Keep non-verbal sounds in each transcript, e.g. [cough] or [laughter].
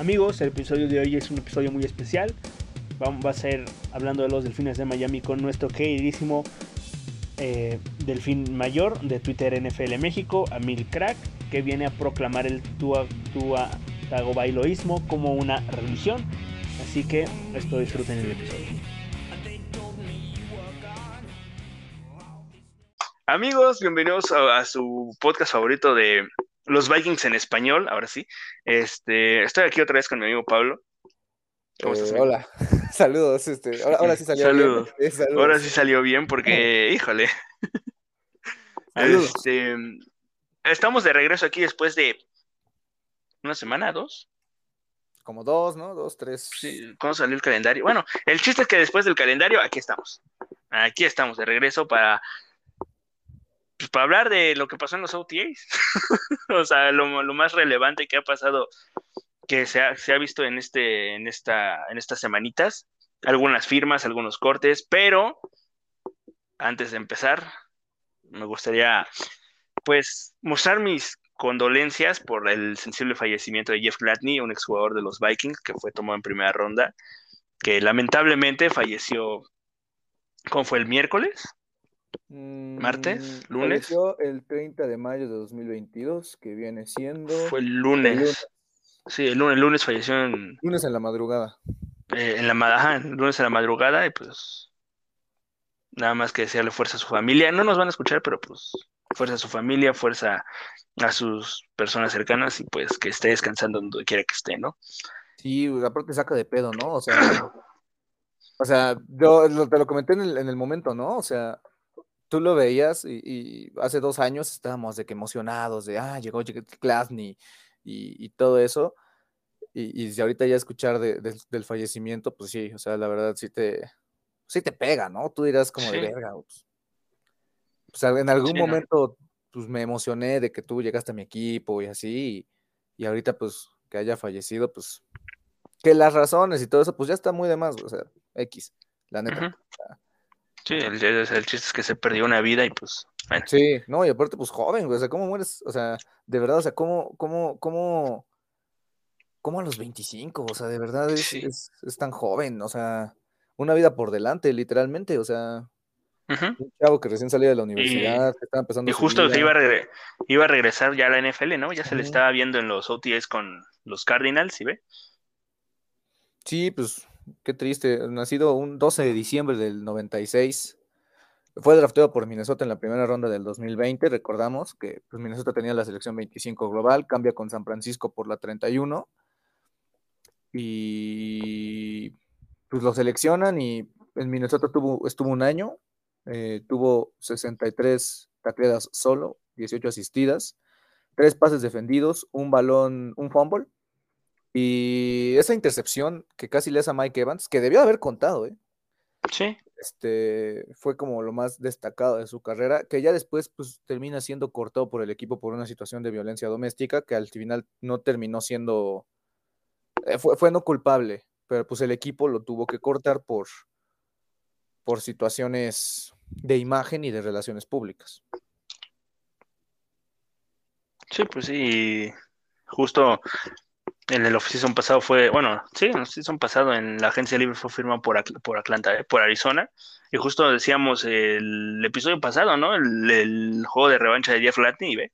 Amigos, el episodio de hoy es un episodio muy especial. Vamos, va a ser hablando de los delfines de Miami con nuestro queridísimo eh, delfín mayor de Twitter NFL México, Amil Crack, que viene a proclamar el Tua, Tua Tagovailoísmo como una religión. Así que esto disfruten el episodio. Amigos, bienvenidos a, a su podcast favorito de los Vikings en español, ahora sí. Este, estoy aquí otra vez con mi amigo Pablo. ¿Cómo estás, eh, hola, [laughs] saludos. Este, ahora, sí salió bien. Eh, [laughs] ahora sí salió bien porque, [laughs] híjole. Este, estamos de regreso aquí después de una semana, dos. Como dos, ¿no? Dos, tres. Sí, ¿cómo salió el calendario? Bueno, el chiste es que después del calendario, aquí estamos. Aquí estamos de regreso para pues, para hablar de lo que pasó en los OTAs, [laughs] o sea, lo, más relevante que ha pasado, que se ha, se ha visto en, este, en, esta, en estas semanitas, algunas firmas, algunos cortes, pero antes de empezar, me gustaría, pues, mostrar mis condolencias por el sensible fallecimiento de Jeff Gladney, un exjugador de los Vikings que fue tomado en primera ronda, que lamentablemente falleció, ¿cómo fue el miércoles? ¿Martes? Mm, ¿Lunes? el 30 de mayo de 2022, que viene siendo... Fue el lunes. Sí, el lunes, el lunes falleció en... Lunes en la madrugada. Eh, en la ajá, lunes en la madrugada y pues nada más que desearle fuerza a su familia. No nos van a escuchar, pero pues fuerza a su familia, fuerza a sus personas cercanas y pues que esté descansando donde quiera que esté, ¿no? Sí, aparte saca de pedo, ¿no? O sea, [clears throat] o sea, yo te lo comenté en el, en el momento, ¿no? O sea, tú lo veías y, hace dos años estábamos de que emocionados, de, ah, llegó Glasny y, y todo eso. Y, y ahorita ya escuchar del fallecimiento, pues sí, o sea, la verdad sí te, sí te pega, ¿no? Tú dirás como de verga. Pues, o sea, en algún momento, pues me emocioné de que tú llegaste a mi equipo y así, y, ahorita pues que haya fallecido, pues que las razones y todo eso, pues ya está muy de más, o sea, X, la neta. Sí, el, chiste es que se perdió una vida y pues. Sí, no, y aparte, pues joven, o sea, ¿cómo mueres? O sea, de verdad, o sea, ¿cómo, cómo, cómo, cómo a los 25? O sea, de verdad es, es, tan joven, o sea, una vida por delante, literalmente, o sea, un chavo que recién salía de la universidad, que estaba empezando. Y justo que iba a, iba a regresar ya a la NFL, ¿no? Ya se le estaba viendo en los OTS con los Cardinals, ¿sí ve? Sí, pues Qué triste. Nacido un 12 de diciembre del 96. Fue drafteado por Minnesota en la primera ronda del 2020. Recordamos que pues, Minnesota tenía la selección 25 global, cambia con San Francisco por la 31. Y pues lo seleccionan y en Minnesota tuvo, estuvo un año, eh, tuvo 63 tacleadas solo, 18 asistidas, tres pases defendidos, un balón, un fumble y esa intercepción que casi le hace a Mike Evans, que debió haber contado, ¿eh? Sí. Este, fue como lo más destacado de su carrera, que ya después pues termina siendo cortado por el equipo por una situación de violencia doméstica, que al final no terminó siendo, eh, fue, fue, no culpable, pero pues el equipo lo tuvo que cortar por, por situaciones de imagen y de relaciones públicas. Sí, pues sí, justo en el off-season pasado fue, bueno, sí, en el off-season pasado en la agencia libre fue firmado por, por Atlanta, eh, por Arizona. Y justo decíamos el episodio pasado, ¿no? El, juego de revancha de Jeff y ve,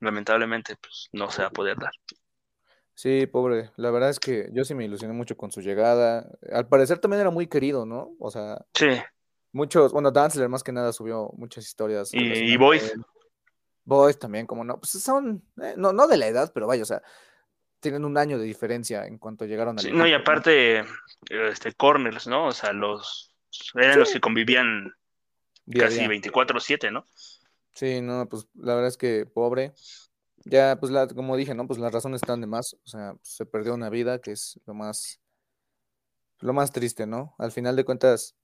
lamentablemente, pues no se va a poder dar. Sí, pobre. La verdad es que yo sí me ilusioné mucho con su llegada. Al parecer también era muy querido, ¿no? O sea, sí. Muchos, bueno, Danzler más que nada subió muchas historias. Y, y Boyd. Boyd también, como no. Pues son, eh, no, no de la edad, pero vaya, o sea, tienen un año de diferencia en cuanto llegaron a No, y aparte, este, corners, ¿no? O sea, los eran los que convivían casi 24-7, ¿no? Sí, no, pues la verdad es que pobre. Ya, pues la, como dije, ¿no? Pues las razones están de más. O sea, se perdió una vida, que es lo más, lo más triste, ¿no? Al final de cuentas,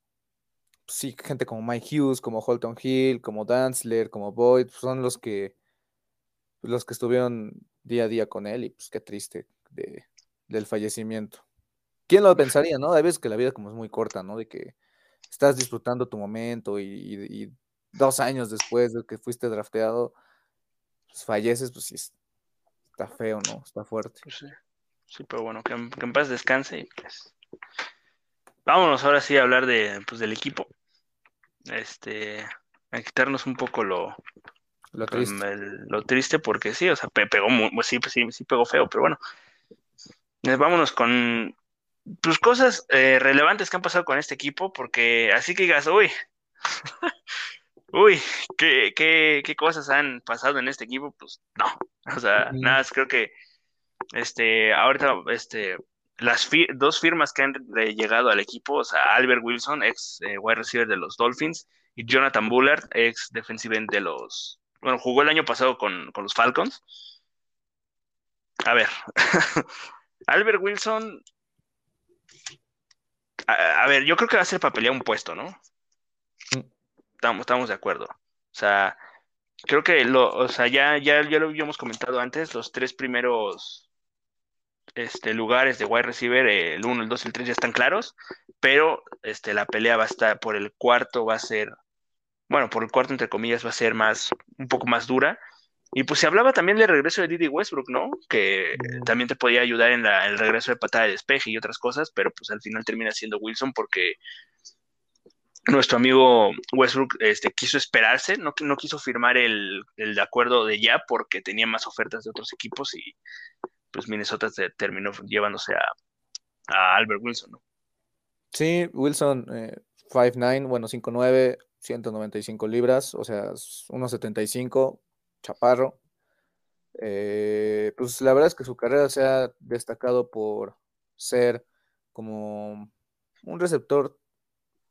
pues, sí, gente como Mike Hughes, como Holton Hill, como Danzler, como Boyd, pues, son los que, los que estuvieron día a día con él y pues qué triste de, del fallecimiento. ¿Quién lo pensaría, no? Hay veces que la vida como es muy corta, ¿no? De que estás disfrutando tu momento y, dos años después de que fuiste drafteado, pues falleces, pues sí, está feo, ¿no? Está fuerte. Pues Sí, pero bueno, que, en paz descanse. Y pues, vámonos ahora sí a hablar de, pues, del equipo. Este, a quitarnos un poco lo, lo triste. lo triste porque sí, o sea, pegó muy, pues sí, pues sí, sí pegó feo, pero bueno. Eh, vámonos con pues, cosas eh, relevantes que han pasado con este equipo, porque así que digas, uy, [laughs] uy, ¿qué, qué, qué cosas han pasado en este equipo, pues no, o sea, nada, creo que este, ahorita, este, las dos firmas que han llegado al equipo, o sea, Albert Wilson, ex eh, wide receiver de los Dolphins, y Jonathan Bullard, ex defensive end de los, bueno, jugó el año pasado con, con los Falcons. A ver, [laughs] Albert Wilson, a, ver, yo creo que va a ser para pelear un puesto, ¿no? Mm. Estamos, estamos de acuerdo. O sea, creo que lo, o sea, ya, ya, ya lo habíamos comentado antes, los tres primeros este, lugares de wide receiver, el 1, el 2 y el 3 ya están claros, pero este, la pelea va a estar por el cuarto, va a ser, bueno, por el cuarto entre comillas va a ser más, un poco más dura. Y pues se hablaba también del regreso de Didi Westbrook, ¿no? Que también te podía ayudar en la, el regreso de patada de despeje y otras cosas, pero pues al final termina siendo Wilson porque nuestro amigo Westbrook este, quiso esperarse, no, no quiso firmar el, el acuerdo de ya porque tenía más ofertas de otros equipos y pues Minnesota terminó llevándose a, a, Albert Wilson, ¿no? Sí, Wilson, eh, 5'9, bueno, 5'9, 195 libras, o sea, 1'75 chaparro. Eh, pues la verdad es que su carrera se ha destacado por ser como un receptor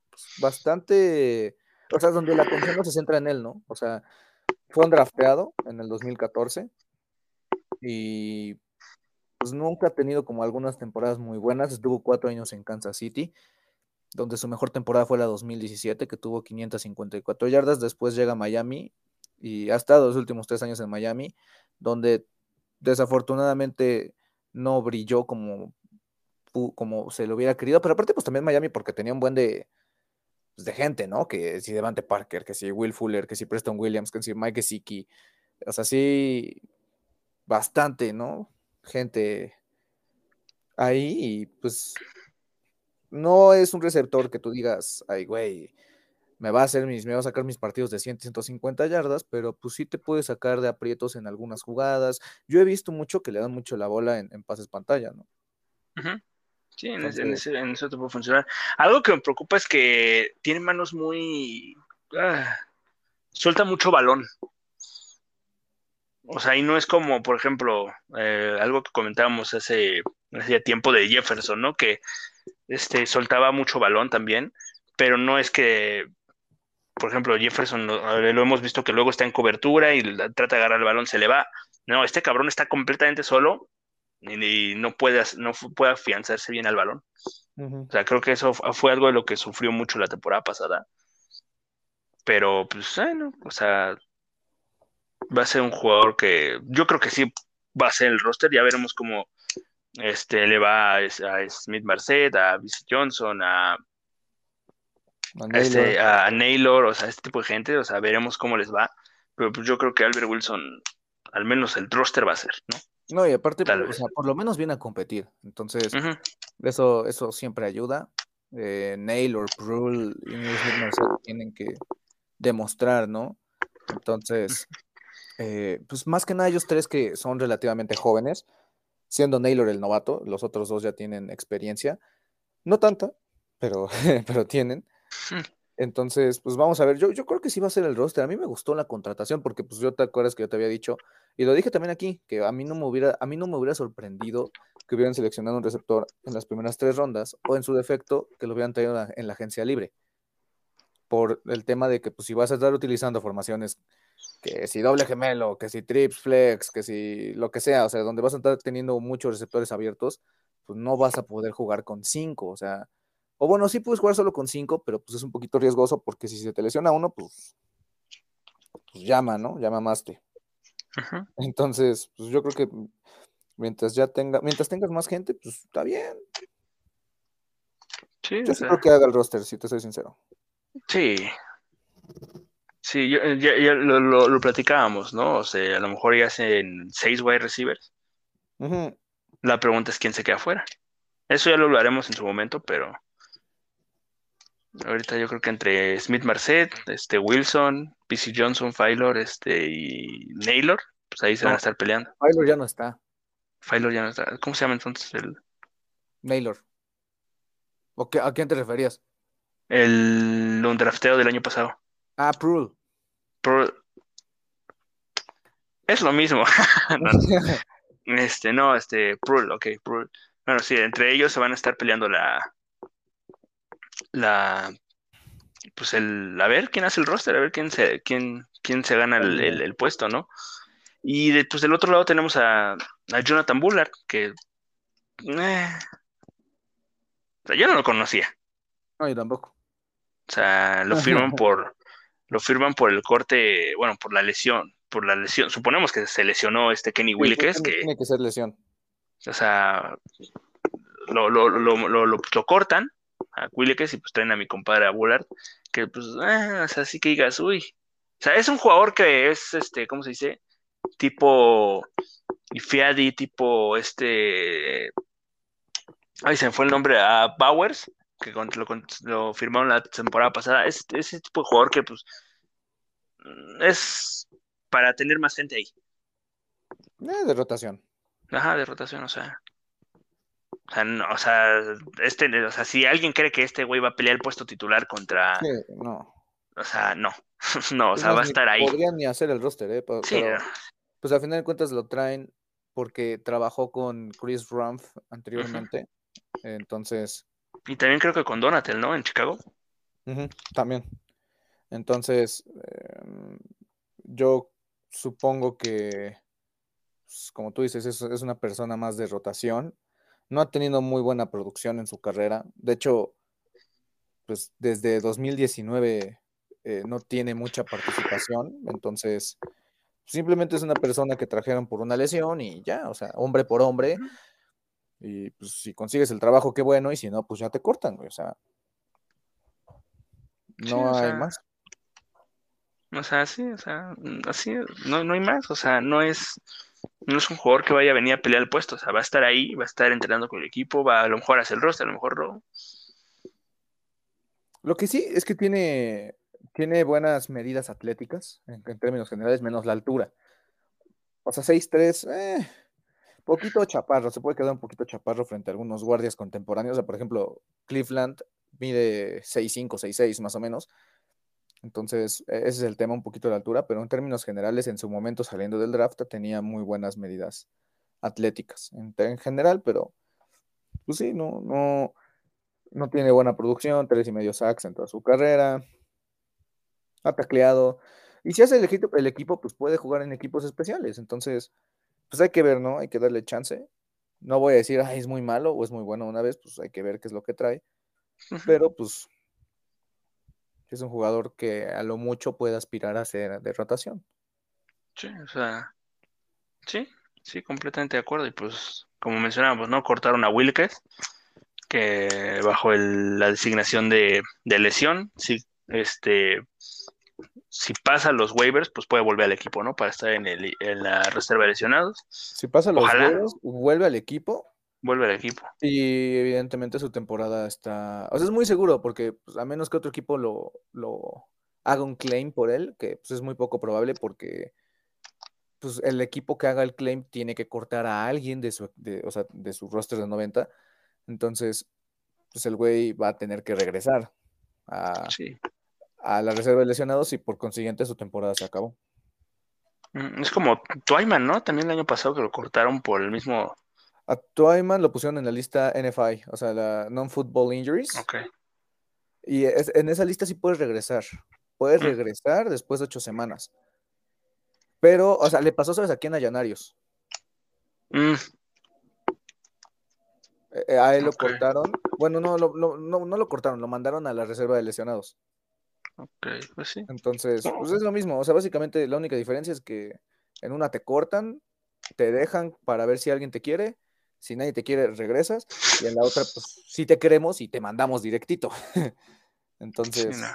pues, bastante, o sea, donde la atención no se centra en él, ¿no? O sea, fue un drafteado en el 2014 y pues nunca ha tenido como algunas temporadas muy buenas. Estuvo cuatro años en Kansas City, donde su mejor temporada fue la 2017, que tuvo 554 yardas. Después llega a Miami y ha estado los últimos tres años en Miami, donde desafortunadamente no brilló como, como se lo hubiera querido, pero aparte pues también Miami porque tenía un buen de, pues, de gente, ¿no? Que si Devante Parker, que si Will Fuller, que si Preston Williams, que si Mike Gesicki, o sea, sí, bastante, ¿no? Gente ahí y pues no es un receptor que tú digas, ay, güey, me va a hacer mis, me va a sacar mis partidos de 100, 150 yardas, pero pues sí te puede sacar de aprietos en algunas jugadas. Yo he visto mucho que le dan mucho la bola en, pases pantalla, ¿no? Sí, en, eso te puede funcionar. Algo que me preocupa es que tiene manos muy... Ah, suelta mucho balón. O sea, y no es como, por ejemplo, eh, algo que comentábamos hace, hace tiempo de Jefferson, ¿no? Que este, soltaba mucho balón también, pero no es que por ejemplo, Jefferson lo, hemos visto que luego está en cobertura y trata de agarrar el balón, se le va. No, este cabrón está completamente solo y, no, puede, no puede afianzarse bien al balón. O sea, creo que eso fue algo de lo que sufrió mucho la temporada pasada. Pero, pues, bueno, o sea, va a ser un jugador que yo creo que sí va a ser el roster. Ya veremos cómo este, le va a, a Smith Marset, a Vince Johnson, a a, este, a Naylor, o sea, este tipo de gente, o sea, veremos cómo les va. Pero pues yo creo que Albert Wilson, al menos el roster va a ser, ¿no? No, y aparte, o sea, por lo menos viene a competir. Entonces, eso, eso siempre ayuda. Eh, Naylor, Prul y tienen que demostrar, ¿no? Entonces, eh, pues más que nada ellos tres que son relativamente jóvenes, siendo Naylor el novato, los otros dos ya tienen experiencia, no tanta, pero, [laughs] pero tienen. Hmm. Entonces, pues vamos a ver, yo, yo creo que sí va a ser el roster. A mí me gustó la contratación porque pues yo te acuerdas que yo te había dicho, y lo dije también aquí, que a mí no me hubiera, a mí no me hubiera sorprendido que hubieran seleccionado un receptor en las primeras tres rondas, o en su defecto, que lo hubieran traído en la agencia libre. Por el tema de que pues si vas a estar utilizando formaciones que si doble gemelo, que si trips, flex, que si lo que sea, o sea, donde vas a estar teniendo muchos receptores abiertos, pues no vas a poder jugar con cinco, o sea, o bueno, sí puedes jugar solo con cinco, pero pues es un poquito riesgoso porque si se te lesiona uno, pues, pues llama, ¿no? Llama más te. [laughs] Entonces, pues yo creo que mientras ya tenga, mientras tengas más gente, pues está bien. Sí, yo creo que haga el roster, si te soy sincero. Sí. Sí, yo, ya, lo, platicábamos, ¿no? O sea, a lo mejor ya hacen seis wide receivers. La pregunta es quién se queda afuera. Eso ya lo hablaremos en su momento, pero ahorita yo creo que entre Smith Marset, este Wilson, PC Johnson, Fylor, este y Naylor, pues ahí se van a estar peleando. Fylor ya no está. Fylor ya no está. ¿Cómo se llama entonces el, Naylor. ¿O qué- ¿A quién te referías? el undrafteo del año pasado? Ah, Prul. Es lo mismo. [laughs] No, [laughs] Este, no, este, Prul, ok, Prul. Bueno, sí, entre ellos se van a estar peleando la, la, pues el, a ver quién hace el roster, a ver quién se, quién, quién se gana el, el- el puesto, ¿no? Y de, pues del otro lado tenemos a, a Jonathan Bullard, que, eh, o sea, yo no lo conocía, No, yo tampoco. o sea, lo firman [laughs] por, lo firman por el corte, bueno, por la lesión, por la lesión, suponemos que se lesionó este Kenny Wilkes, tiene, que tiene que ser lesión. O sea, lo, lo, lo, lo, lo- lo cortan a Wilkes y pues traen a mi compadre a Bullard, que pues, ah, o sea, así que digas, uy. O sea, es un jugador que es, este, ¿cómo se dice? Tipo Ifiadi, tipo este... Ay, se me fue el nombre a Bowers, que con- lo, firmaron la temporada pasada. Es ese tipo de jugador que pues es para tener más gente ahí. Eh, de rotación. Ajá, de rotación, o sea. O sea, no, o sea, este, o sea, si alguien cree que este güey va a pelear el puesto titular contra, Sí, no. o sea, no, [laughs] no, o sea, va a estar ahí. Podrían ni hacer el roster, ¿eh? Pero, Sí, pero, pues al final de cuentas lo traen porque trabajó con Chris Rumpf anteriormente. Entonces, y también creo que con Donatel, ¿no? En Chicago. también. Entonces, em, yo supongo que, pues, como tú dices, es, es una persona más de rotación. No ha tenido muy buena producción en su carrera. De hecho, pues desde 2019 eh, no tiene mucha participación. Entonces, simplemente es una persona que trajeron por una lesión y ya, o sea, hombre por hombre. Y pues si consigues el trabajo, qué bueno, y si no, pues ya te cortan, güey. O sea, Sí, no o hay sea, más. O sea, sí, o sea, así, no, no hay más, o sea, no es, no es un jugador que vaya a venir a pelear el puesto, o sea, va a estar ahí, va a estar entrenando con el equipo, va a lo mejor a hacer el roster, a lo mejor no. Lo que sí es que tiene, tiene buenas medidas atléticas, en, en términos generales, menos la altura. O sea, 6'3, eh, poquito chaparro, se puede quedar un poquito chaparro frente a algunos guardias contemporáneos. O sea, por ejemplo, Cleveland mide 6'5, 6'6 más o menos. Entonces, e- ese es el tema, un poquito de la altura, pero en términos generales, en su momento saliendo del draft, tenía muy buenas medidas atléticas en, en general, pero pues sí, no, no, no tiene buena producción, tres y medio sacks en toda su carrera, ha tacleado, y si hace el el equipo, pues puede jugar en equipos especiales, entonces, pues hay que ver, ¿no? Hay que darle chance. No voy a decir, ay, es muy malo o es muy bueno una vez, pues hay que ver qué es lo que trae, pero pues es un jugador que a lo mucho puede aspirar a ser de rotación. Sí, o sea, sí, sí, completamente de acuerdo. Y pues, como mencionábamos, ¿no? Cortaron a Wilkes, que bajo el- la designación de, de lesión, sí, este, si pasa los waivers, pues puede volver al equipo, ¿no? Para estar en, el, en la reserva de lesionados, Si pasa los Ojalá. juegos, vuelve al equipo vuelve al equipo. Y evidentemente su temporada está. O sea, es muy seguro, porque pues, a menos que otro equipo lo, lo haga un claim por él, que pues, es muy poco probable, porque pues, el equipo que haga el claim tiene que cortar a alguien de su, de, o sea, de su roster de 90. Entonces, pues el güey va a tener que regresar a, Sí. A la reserva de lesionados y por consiguiente su temporada se acabó. Mm, Es como Twyman, ¿no? También el año pasado que lo cortaron por el mismo. A Twyman lo pusieron en la lista NFI, o sea, la Non-Football Injuries. Ok. Y es- en esa lista sí puedes regresar. Puedes Mm. regresar después de ocho semanas. Pero, o sea, le pasó, ¿sabes a quién? A Llanarios. Mm, Eh, eh, a él lo Ok. cortaron. Bueno, no, lo- lo- no, no lo cortaron, lo mandaron a la reserva de lesionados. Ok, pues sí. Entonces, pues es lo mismo. O sea, básicamente la única diferencia es que en una te cortan, te dejan para ver si alguien te quiere. Si nadie te quiere, regresas. Y en la otra, pues sí te queremos y te mandamos directito. [laughs] Sí, Entonces, no.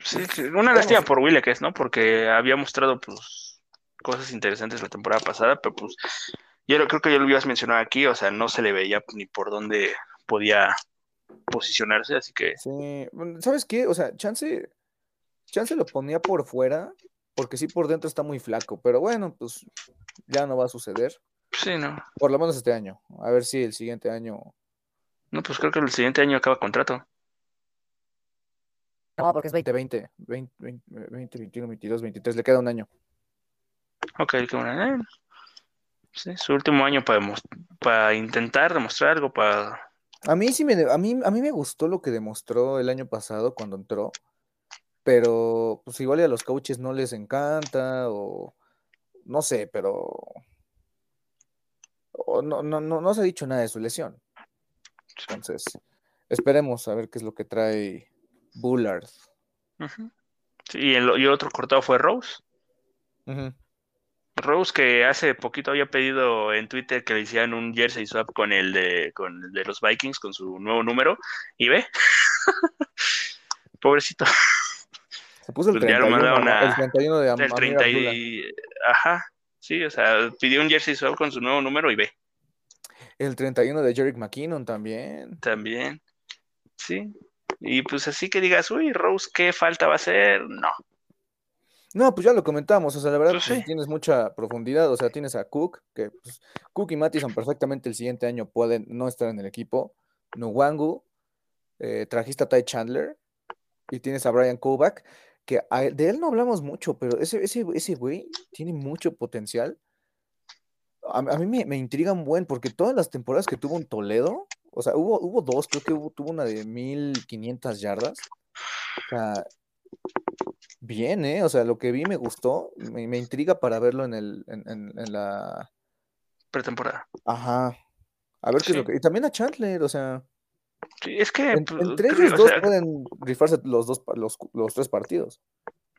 Sí, sí, una lástima por Wilkes, ¿no? Porque había mostrado, pues, cosas interesantes la temporada pasada, pero pues yo creo que ya lo habías mencionado aquí, o sea, no se le veía ni por dónde podía posicionarse, así que... Sí, ¿sabes qué? O sea, Chance, Chance lo ponía por fuera, porque sí por dentro está muy flaco, pero bueno, pues ya no va a suceder. Sí, no. Por lo menos este año. A ver si el siguiente año. No, pues creo que el siguiente año acaba contrato. No, porque es 2020, 20, 20, 20 21, 22, 23, le queda un año. Ok, qué bueno. Sí, su último año para, para intentar demostrar algo, para... A mí sí me, a mí, a mí me gustó lo que demostró el año pasado cuando entró, pero pues igual a los coaches no les encanta o no sé, pero no, no, no, no se ha dicho nada de su lesión. Entonces, esperemos a ver qué es lo que trae Bullard. sí, y, el, otro cortado fue Rose. Rose que hace poquito había pedido en Twitter que le hicieran un jersey swap con el de, con de los Vikings, con su nuevo número, y ve. [laughs] Pobrecito. Se puso el, 31, pues el 31 de el 30 y, Ajá, sí, o sea, pidió un jersey swap con su nuevo número y ve. El 31 de Jerick McKinnon también. También, sí. Y pues así que digas, uy, Rose, ¿qué falta va a hacer? No. No, pues ya lo comentamos, o sea, la verdad pues pues, tienes mucha profundidad, o sea, tienes a Cook, que pues, Cook y Mattison perfectamente el siguiente año pueden no estar en el equipo, Nuwangu, eh, trajiste a Ty Chandler, y tienes a Brian Kovac, que de él no hablamos mucho, pero ese, ese, ese güey tiene mucho potencial a, mí me, me, intriga un buen, porque todas las temporadas que tuvo en Toledo, o sea, hubo, hubo dos, creo que hubo, tuvo una de 1500 yardas. O sea, bien, ¿eh? O sea, lo que vi me gustó, me, me intriga para verlo en, el, en, en, la pretemporada. Ajá. A ver qué es lo que. Y también a Chandler, o sea. Sí, es que. Pues, entre ellos dos pueden rifarse los dos los, los tres partidos.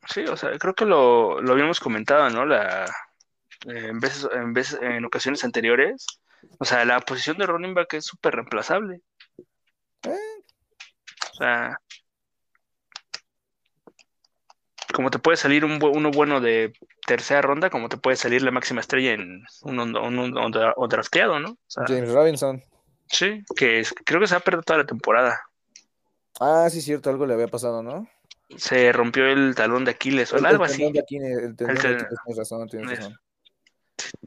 Sí, o sea, creo que lo, lo habíamos comentado, ¿no? La, eh, en, veces, en, veces, en ocasiones anteriores. O sea, la posición de running back es súper reemplazable. O sea, como te puede salir un, uno bueno de tercera ronda, como te puede salir la máxima estrella en un, un, drafteado, ¿no? James Robinson. Sí, que creo que se ha perdido toda la temporada. Ah, sí, cierto, algo le había pasado, ¿no? Se rompió el talón de Aquiles o algo así. el talón de Aquiles, tienes razón, tienes razón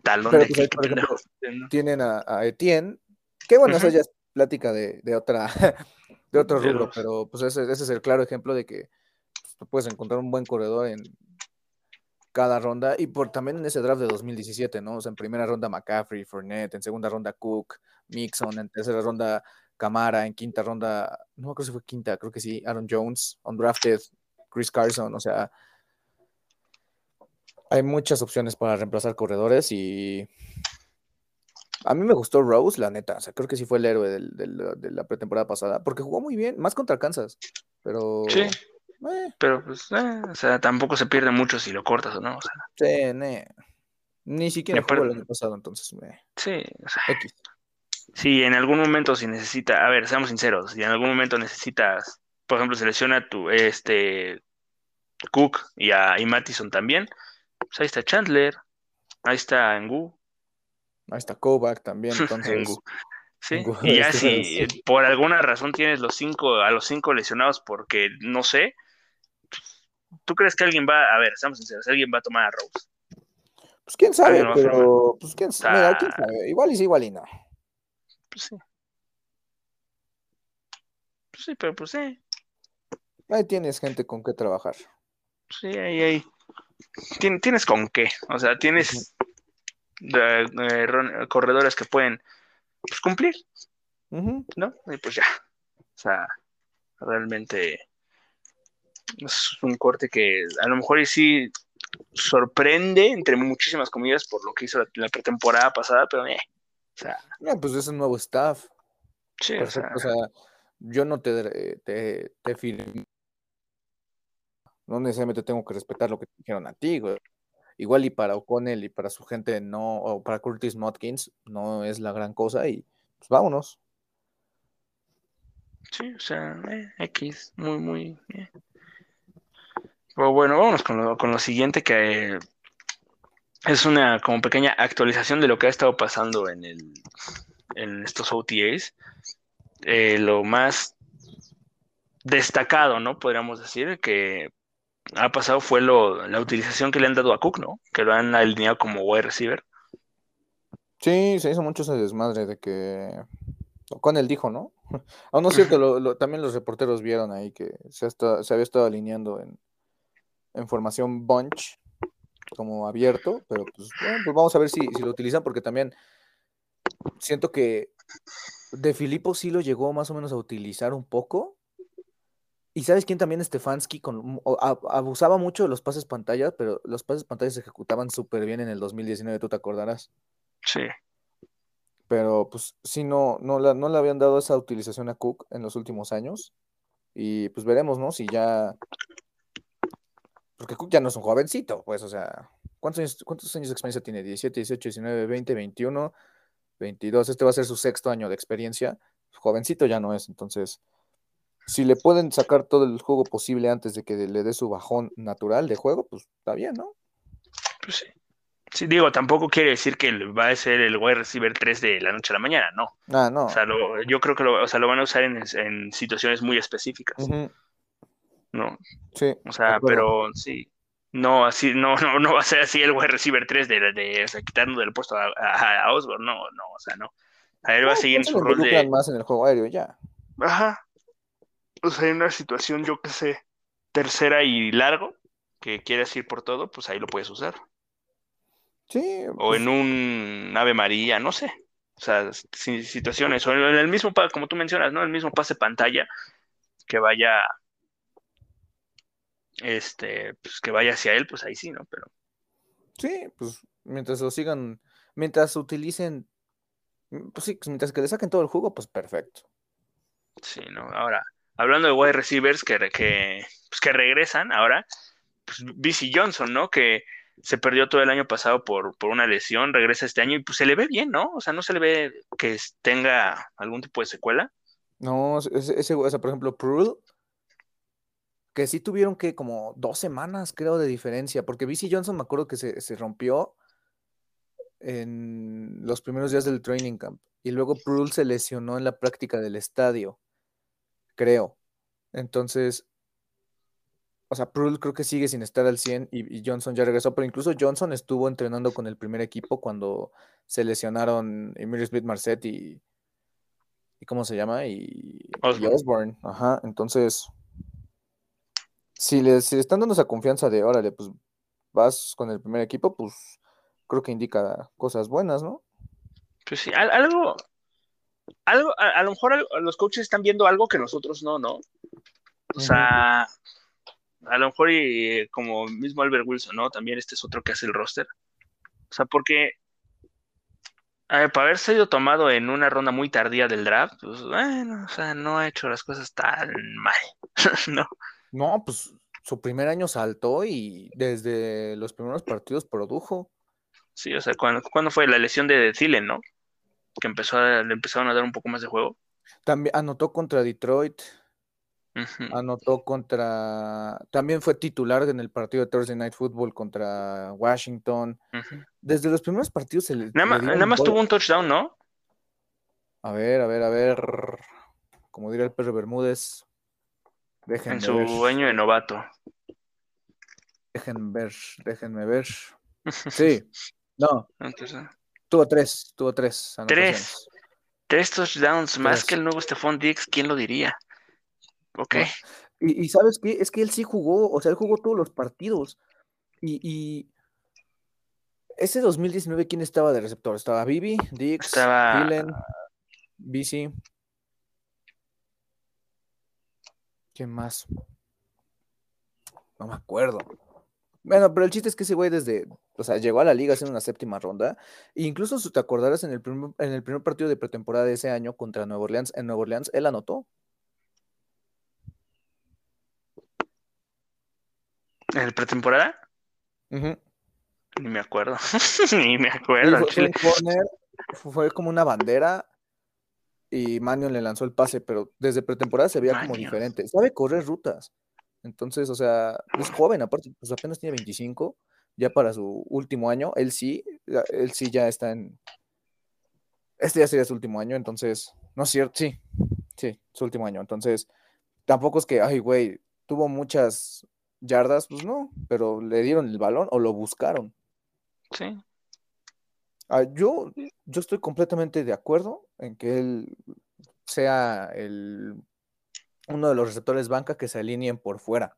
talón de pues, por ejemplo, tienen a, Etienne, que bueno, eso ya es plática de, de otra [laughs] de otro rubro, pero pues ese, ese, es el claro ejemplo de que puedes encontrar un buen corredor en cada ronda y por también en ese draft de 2017, ¿no? O sea, en primera ronda McCaffrey, Fournette, en segunda ronda Cook, Mixon, en tercera ronda Camara, en quinta ronda, no creo si fue quinta, creo que sí, Aaron Jones, undrafted, Chris Carson, o sea, hay muchas opciones para reemplazar corredores y a mí me gustó Rose, la neta. O sea, creo que sí fue el héroe de la pretemporada pasada, porque jugó muy bien, más contra Kansas. Pero. Sí. Eh. Pero, pues, eh, o sea, tampoco se pierde mucho si lo cortas o no. O sea. Sí, Ni siquiera jugó el año pasado, entonces. Sí, o sea. X. Si en algún momento, si necesita, a ver, seamos sinceros, si en algún momento necesitas, por ejemplo, selecciona a tu este Cook y a y Mattison también, pues ahí está Chandler, ahí está Ngu. Ahí está Kovac también, [laughs] entonces. Sí, y ya [laughs] si por alguna razón tienes los cinco, a los cinco lesionados porque no sé, ¿tú crees que alguien va, a ver, estamos sinceros, alguien va a tomar a Rose? Pues quién sabe, pero pues quién, sabe, igual y sí, igual y no. Pues sí. Pues sí, pero pues sí. Ahí tienes gente con que trabajar. Sí, ahí, ahí tienes con qué, o sea, tienes corredores que pueden pues, cumplir, ¿no? Y pues ya, o sea, realmente es un corte que a lo mejor y sí sorprende, entre muchísimas comillas, por lo que hizo la, pretemporada pasada, pero eh, o sea. No, pues es un nuevo staff. Sí, o sea, yo no te, te, te no necesariamente tengo que respetar lo que dijeron a ti, güey. Igual y para O'Connell y para su gente no, o para Curtis Motkins no es la gran cosa y pues vámonos. Sí, o sea, eh, X, muy, muy. Eh. Pero bueno, vámonos con lo, lo siguiente que es una como pequeña actualización de lo que ha estado pasando en, estos OTAs. Eh, lo más destacado, ¿no? Podríamos decir que ha pasado fue lo, la utilización que le han dado a Cook, ¿no? Que lo han alineado como wide receiver. Sí, se hizo mucho ese desmadre de que con él dijo, ¿no? [laughs] Aún no es cierto, también los reporteros vieron ahí que se había estado alineando en, en, formación bunch, como abierto, pero pues, bueno, pues vamos a ver si, si, lo utilizan, porque también siento que de Filippo sí lo llegó más o menos a utilizar un poco, y sabes quién también Stefanski con, abusaba mucho de los pases pantalla, pero los pases pantalla se ejecutaban súper bien en el 2019, tú te acordarás. Sí. Pero pues sí, no, no, no le habían dado esa utilización a Cook en los últimos años. Y pues veremos, ¿no? Si ya. Porque Cook ya no es un jovencito, pues, o sea. ¿Cuántos años, cuántos años de experiencia tiene? 17, 18, 19, 20, 21, 22. Este va a ser su sexto año de experiencia. Jovencito ya no es, entonces si le pueden sacar todo el juego posible antes de que le dé su bajón natural de juego, pues está bien, ¿no? Pues sí. Sí, digo, tampoco quiere decir que va a ser el wide receiver 3 de la noche a la mañana, no. Ah, no. O sea, yo creo que lo, o sea, lo van a usar en, situaciones muy específicas. No. Sí. O sea, pero sí. No, así, no, no, no va a ser así el wide receiver 3 de, de o sea, quitando del puesto a, a, Osborne, no, no, o sea, no. A él va a seguir en su rol de. más en el juego aéreo ya. Ajá, o sea, en una situación, yo que sé, tercera y largo, que quieres ir por todo, pues ahí lo puedes usar. Sí. O pues en un Ave María, no sé. O sea, situaciones. O en el mismo, como tú mencionas, ¿no? El mismo pase pantalla que vaya. Este, pues que vaya hacia él, pues ahí sí, ¿no? Pero. Sí, pues mientras lo sigan, mientras utilicen, pues sí, mientras que le saquen todo el jugo, pues perfecto. Sí, ¿no? Ahora, hablando de wide receivers que, que, pues, que regresan ahora, pues BC Johnson, ¿no? Que se perdió todo el año pasado por, por una lesión, regresa este año y pues se le ve bien, ¿no? O sea, no se le ve que tenga algún tipo de secuela. No, ese, ese o sea, por ejemplo, Pruitt, que sí tuvieron que como dos semanas, creo, de diferencia, porque BC Johnson me acuerdo que se, se rompió en los primeros días del training camp y luego Pruitt se lesionó en la práctica del estadio creo. Entonces, o sea, Prul creo que sigue sin estar al 100 y, Johnson ya regresó, pero incluso Johnson estuvo entrenando con el primer equipo cuando se lesionaron Emilio Smith Marset y, y ¿cómo se llama? Y Osborne. Ajá, entonces, si le, si están dando esa confianza de, órale, pues vas con el primer equipo, pues creo que indica cosas buenas, ¿no? Pues sí, algo, algo, a, lo mejor los coaches están viendo algo que nosotros no, ¿no? O sea, a lo mejor y como mismo Albert Wilson, ¿no? También este es otro que hace el roster. O sea, porque para haber sido tomado en una ronda muy tardía del draft, pues bueno, o sea, no ha hecho las cosas tan mal, [laughs] ¿no? No, pues su primer año saltó y desde los primeros partidos produjo. Sí, o sea, cuando, cuando fue la lesión de Thielen, ¿no? que empezó a, le empezaron a dar un poco más de juego. También anotó contra Detroit. Anotó contra. También fue titular en el partido de Thursday Night Football contra Washington. Desde los primeros partidos se le. Nada, más tuvo un touchdown, ¿no? A ver, a ver, a ver. Como diría el perro Bermúdez. Déjenme en su año de novato. Déjenme ver, déjenme ver. [laughs] Sí, no. Entonces, Tuvo tres, tuvo tres. Tres. Tres touchdowns, más que el nuevo Stephon Diggs, ¿quién lo diría? Ok. Y, sabes qué, es que él sí jugó, o sea, él jugó todos los partidos. Y, ese 2019, ¿quién estaba de receptor? Estaba Bibi, Diggs, estaba... BC. ¿Quién más? No me acuerdo. Bueno, pero el chiste es que ese güey desde, o sea, llegó a la liga en una séptima ronda. E incluso si te acordaras en el, primer, en el primer partido de pretemporada de ese año contra Nueva Orleans, en Nueva Orleans, él anotó. ¿En el pretemporada? Ni me acuerdo. [laughs] Ni me acuerdo. Fue, como una bandera y Manion le lanzó el pase, pero desde pretemporada se veía como diferente. Sabe correr rutas. Entonces, o sea, es joven, aparte, pues apenas tiene 25 ya para su último año, él sí, él sí ya está en... Este ya sería su último año, entonces, no es cierto, sí, sí, su último año, entonces, tampoco es que, ay, güey, tuvo muchas yardas, pues no, pero le dieron el balón o lo buscaron. Sí. Ah, yo, yo estoy completamente de acuerdo en que él sea el, uno de los receptores banca que se alineen por fuera.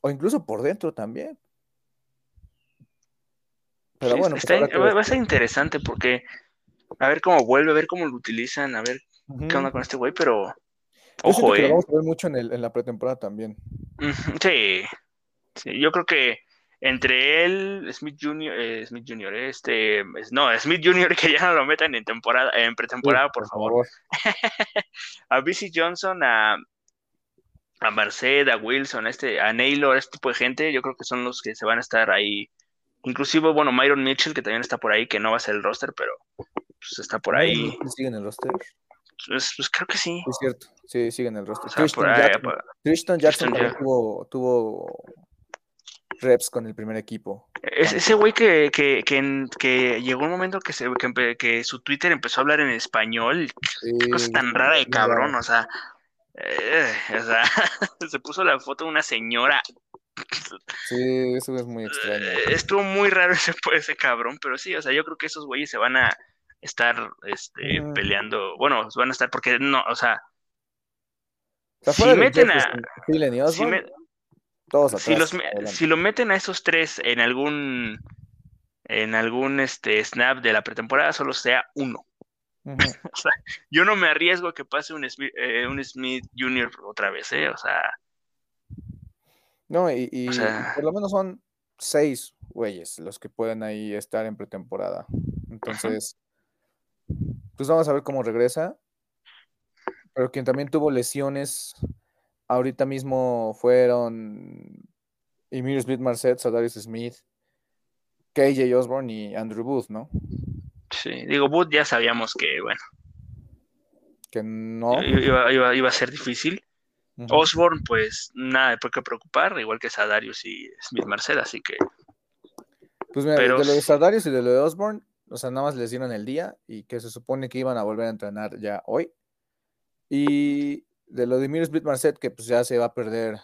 O incluso por dentro también. Pero bueno, pues va a ser interesante porque a ver cómo vuelve, a ver cómo lo utilizan, a ver qué onda con este güey, pero ojo, eh. Lo vamos a ver mucho en, el, en la pretemporada también. Sí, sí, yo creo que entre él, Smith Jr., eh, Smith Jr., este, no, Smith Jr. [laughs] que ya no lo metan en temporada, en pretemporada, por, favor. [laughs] a BC Johnson, a, a Merced, a Wilson, a este, a Naylor, este tipo de gente, yo creo que son los que se van a estar ahí. Inclusive, bueno, Myron Mitchell, que también está por ahí, que no va a ser el roster, pero pues, está por ahí. ¿Sigue en el roster? Pues, pues, creo que sí. Es cierto, sí, sigue en el roster. Tristan, Jackson, tuvo, tuvo reps con el primer equipo. Es ese güey que, que, que, llegó un momento que, se, que, su Twitter empezó a hablar en español. Qué cosa tan rara de cabrón, o sea, eh, o sea, [laughs] se puso la foto de una señora. Sí, eso es muy extraño. Eh, estuvo muy raro ese, [laughs] ese cabrón, pero sí, o sea, yo creo que esos güeyes se van a estar este, peleando. Bueno, van a estar porque no, o sea. Si meten a. Si, los, si lo meten a esos tres en algún en algún este snap de la pretemporada, solo sea uno. [laughs] o sea, yo no me arriesgo a que pase un Smith, eh, un Smith Jr. otra vez, ¿eh? O sea. No, y, por lo menos son seis güeyes los que pueden ahí estar en pretemporada. Entonces, pues vamos a ver cómo regresa. Pero quien también tuvo lesiones ahorita mismo fueron Emir Smith Marset, Sadarius Smith, KJ Osborne y Andrew Booth, ¿no? Sí, digo, Booth ya sabíamos que, bueno. Que no. Iba, a ser difícil. Osborne, pues nada de por qué preocupar, igual que Sadarius y Smith Marcet, así que. Pues mira, de lo de Sadarius y de lo de Osborne, o sea, nada más les dieron el día y que se supone que iban a volver a entrenar ya hoy. Y de lo de Mir Smith Marset, que pues ya se va a perder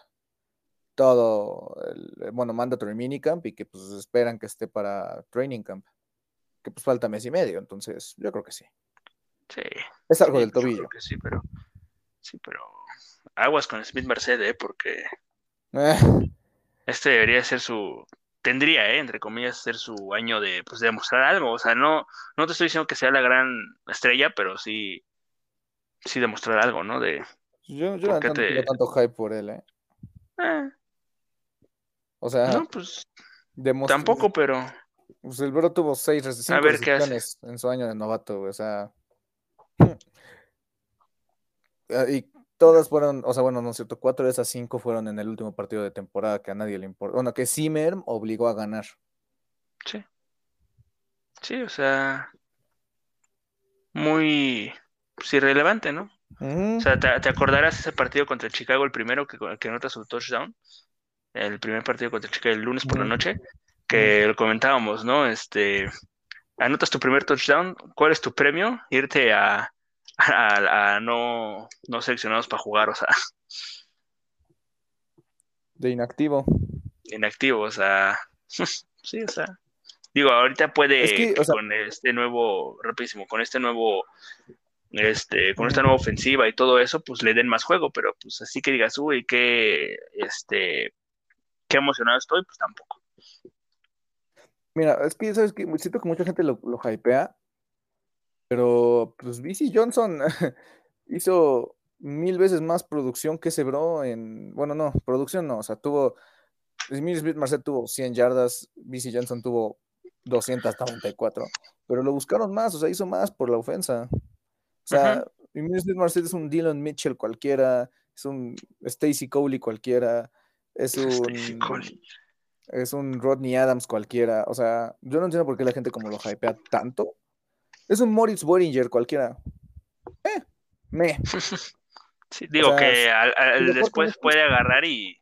todo, el, bueno, mandatory minicamp y que pues esperan que esté para training camp, que pues falta mes y medio, entonces yo creo que sí. Sí. Es algo del tobillo. Que sí, pero sí, pero aguas con Smith Marcet, ¿eh? porque eh. [laughs] este debería ser su tendría, ¿eh? entre comillas, ser su año de pues de demostrar algo, o sea, no no te estoy diciendo que sea la gran estrella, pero sí sí demostrar algo, ¿no? De yo, yo no tanto, tanto hype por él, ¿eh? ¿eh? O sea, no, pues tampoco, pero. Pues el bro tuvo seis recepciones en su año de novato, o sea. Ah, [laughs] y todas fueron, o sea, bueno, no es cierto, cuatro de esas cinco fueron en el último partido de temporada que a nadie le importa. Bueno, que Zimmer obligó a ganar. Sí. Sí, o sea. Muy pues, irrelevante, ¿no? O sea, ¿te, acordarás ese partido contra Chicago, el primero que, que anota su touchdown? El primer partido contra Chicago el lunes por la noche, que lo comentábamos, ¿no? Este, anotas tu primer touchdown, ¿cuál es tu premio? Irte a, a, no, no seleccionados para jugar, o sea. De inactivo. Inactivo, o sea. [laughs] sí, o sea. Digo, ahorita puede con este nuevo, rapidísimo, con este nuevo este, con esta nueva ofensiva y todo eso, pues le den más juego, pero pues así que digas, uy, qué, este, qué emocionado estoy, pues tampoco. Mira, es que sabes que siento que mucha gente lo, lo hypea, pero pues BC Johnson [laughs] hizo mil veces más producción que ese bro en, bueno, no, producción no, o sea, tuvo, Smith Marcet tuvo 100 yardas, BC Johnson tuvo 294, pero lo buscaron más, o sea, hizo más por la ofensa. O sea, uh Marcet es un Dylan Mitchell cualquiera, es un Stacy Coley cualquiera, es un. Es un Rodney Adams cualquiera. O sea, yo no entiendo por qué la gente como lo hypea tanto. Es un Moritz Boringer cualquiera. Eh, me. [laughs] Sí, digo que después puede agarrar y.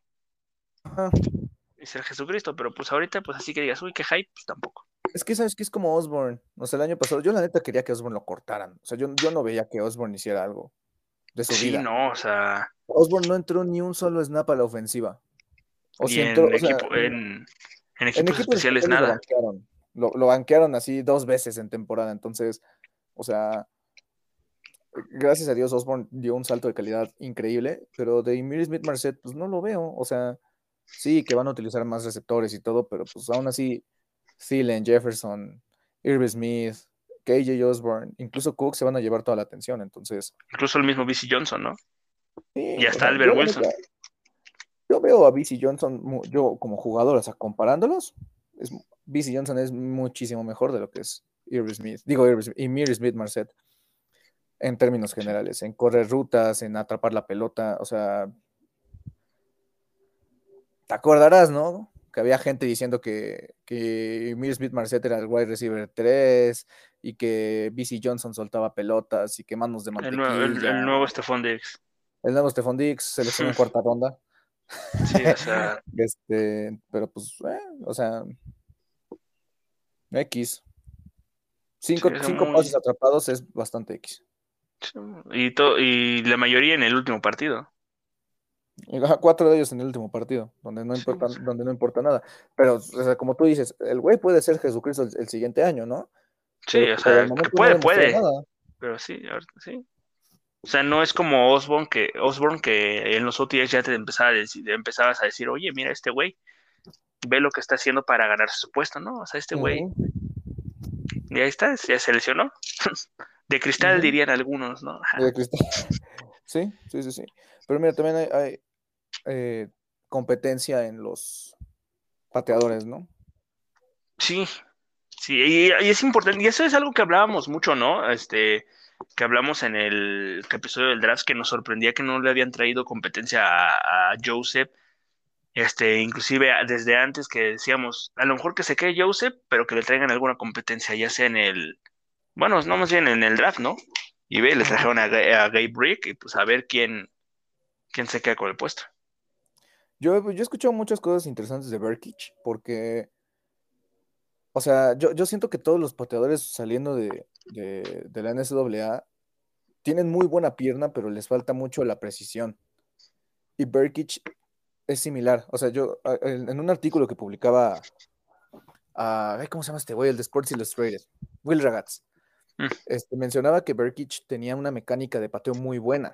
y ser Jesucristo, pero pues ahorita, pues así que digas, uy, qué hype, pues tampoco. Es que sabes que es como Osborne. O sea, el año pasado, yo la neta quería que Osborne lo cortaran. O sea, yo, yo no veía que Osborne hiciera algo de su Sí, vida. no, o sea, Osborne no entró ni un solo snap a la ofensiva. O y si en, entró, o sea, equipo, en, en en equipos equipos especiales especiales lo nada. banquearon. Lo, lo banquearon así dos veces en temporada. Entonces, o sea, gracias a Dios Osborne dio un salto de calidad increíble, pero de Emir Smith Marset, pues no lo veo. O sea, sí que van a utilizar más receptores y todo, pero pues aún así, Thielen, Jefferson, Irv Smith, KJ Osborne, incluso Cook se van a llevar toda la atención. Entonces, Incluso el mismo BC Johnson, ¿no? sí, Y o hasta sea, Albert yo Wilson. neta- Yo veo a BC Johnson, yo como jugador, o sea, comparándolos, es, BC Johnson es muchísimo mejor de lo que es Irv Smith, digo Irv Smith, Emir Smith Marset, en términos generales, en correr rutas, en atrapar la pelota, o sea, te acordarás, ¿no? Que había gente diciendo que, que Emir Smith Marset era el wide receiver 3 y que BC Johnson soltaba pelotas y que manos de El, nuevo- el, mantequilla. el nuevo Stephon Diggs. El nuevo Stephon Diggs seleccionó en cuarta ronda. [laughs] Sí, o sea, [laughs] Este, pero pues, eh, o sea, X. Cinco, Sí, cinco muy- pases atrapados es bastante X. y, to- y la mayoría en el último partido. Cuatro de ellos en el último partido, donde no importa, sea. donde no importa nada. Pero, o sea, como tú dices, el güey puede ser Jesucristo el, el siguiente año, ¿no? Sí, Pero, o pero sea, que no puede, puede. nada. Pero sí, ahorita sí. O sea, no es como Osborne que, Osborne que en los OTX ya te empezaba a decir, empezabas a decir, oye, mira este güey, ve lo que está haciendo para ganarse su puesto, ¿no? O sea, este güey, y ahí está, ya se lesionó. De cristal dirían algunos, ¿no? De cristal. [laughs] Sí, sí, sí, sí. Pero mira, también hay, hay, eh, competencia en los pateadores, ¿no? Sí, sí, y, y es importante, y eso es algo que hablábamos mucho, ¿no? Este, que hablamos en el episodio del draft, que nos sorprendía que no le habían traído competencia a, a Joseph, este, inclusive desde antes que decíamos, a lo mejor que se quede Joseph, pero que le traigan alguna competencia, ya sea en el, bueno, no más bien en el draft, ¿no? Y ve, le trajeron a, a Gabe Brick, y pues a ver quién, quién se queda con el puesto. Yo, yo he escuchado muchas cosas interesantes de Berkich, porque, o sea, yo, yo siento que todos los pateadores saliendo de, de, de la NCAA tienen muy buena pierna, pero les falta mucho la precisión. Y Berkich es similar. O sea, yo en un artículo que publicaba, a, ¿cómo se llama este güey? El de Sports Illustrated, Will Ragaz, Mm. este, mencionaba que Berkich tenía una mecánica de pateo muy buena.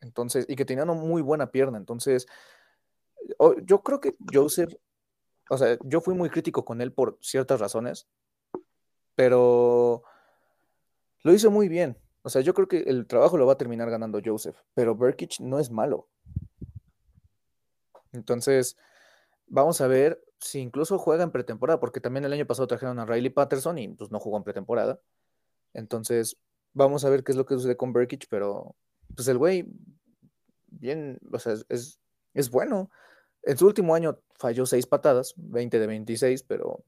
Entonces, y que tenía una muy buena pierna. Entonces, yo creo que Joseph, o sea, yo fui muy crítico con él por ciertas razones, pero lo hizo muy bien. O sea, yo creo que el trabajo lo va a terminar ganando Joseph, pero Berkich no es malo. Entonces, vamos a ver si incluso juega en pretemporada, porque también el año pasado trajeron a Riley Patterson y pues no jugó en pretemporada. Entonces, vamos a ver qué es lo que sucede con Berkich, pero pues el güey, bien, o sea, es, es bueno. En su último año falló seis patadas, 20 de 26, pero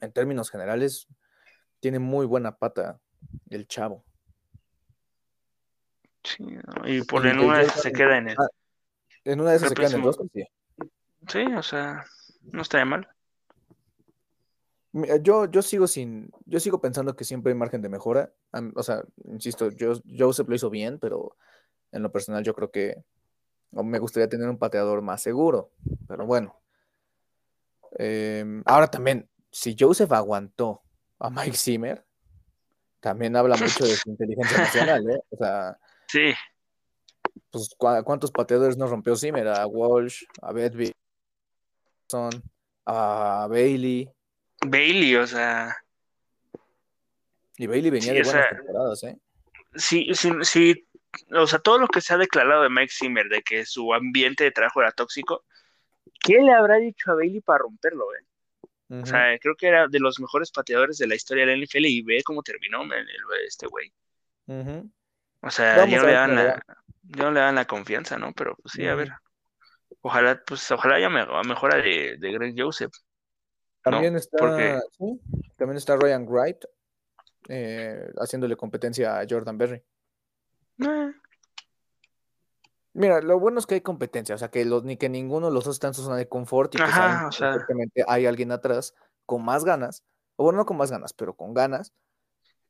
en términos generales tiene muy buena pata el chavo. Sí. Y por Y en una esas se queda en el, ah, En una de esas se queda en el sí. sí, o sea, no estaría mal. Yo, yo sigo sin, yo sigo pensando que siempre hay margen de mejora. O sea, insisto, yo, Joseph lo hizo bien, pero en lo personal yo creo que o me gustaría tener un pateador más seguro. Pero bueno. Em, ahora también, si Joseph aguantó a Mike Zimmer, también habla mucho de su [laughs] inteligencia emocional, ¿eh? O sea, Sí, pues ¿cu- ¿cuántos pateadores no rompió Zimmer? A Walsh, a Bedby, a Bailey. Bailey, o sea, Y Bailey venía Sí, de o buenas sea, temporadas, ¿eh? sí, sí, sí, o sea, todo lo que se ha declarado de Mike Zimmer, de que su ambiente de trabajo era tóxico, ¿qué le habrá dicho a Bailey para romperlo, eh? O sea, creo que era de los mejores pateadores de la historia de la NFL y ve cómo terminó el- el- este güey. O sea, Vamos ya no le dan la, ya no le dan la confianza, ¿no? Pero pues sí, a ver. Ojalá, pues ojalá haya me- mejora de, de Greg Joseph. ¿no? También está, Porque sí, también está Ryan Wright eh, haciéndole competencia a Jordan Berry. Mira, lo bueno es que hay competencia, o sea, que los, ni que ninguno de los dos está en su zona de confort y que Ajá, saben o que sea. perfectamente hay alguien atrás con más ganas, o bueno, no con más ganas, pero con ganas,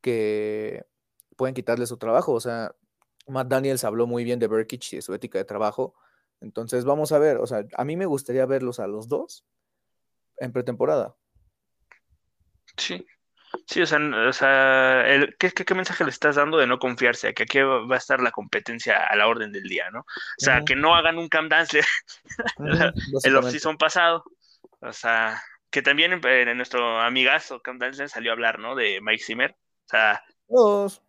que pueden quitarle su trabajo. O sea, Matt Daniels habló muy bien de Berkich y de su ética de trabajo. Entonces, vamos a ver, o sea, a mí me gustaría verlos a los dos en pretemporada. Sí. Sí, o sea, o sea, el- ¿qué, qué, qué mensaje le estás dando de no confiarse? A que aquí va a estar la competencia a la orden del día, ¿no? O sea, que no hagan un camp dance [laughs] el off-season pasado. O sea, que también eh, en nuestro amigazo Camp Dance salió a hablar, ¿no? De Mike Zimmer. O sea, Dos.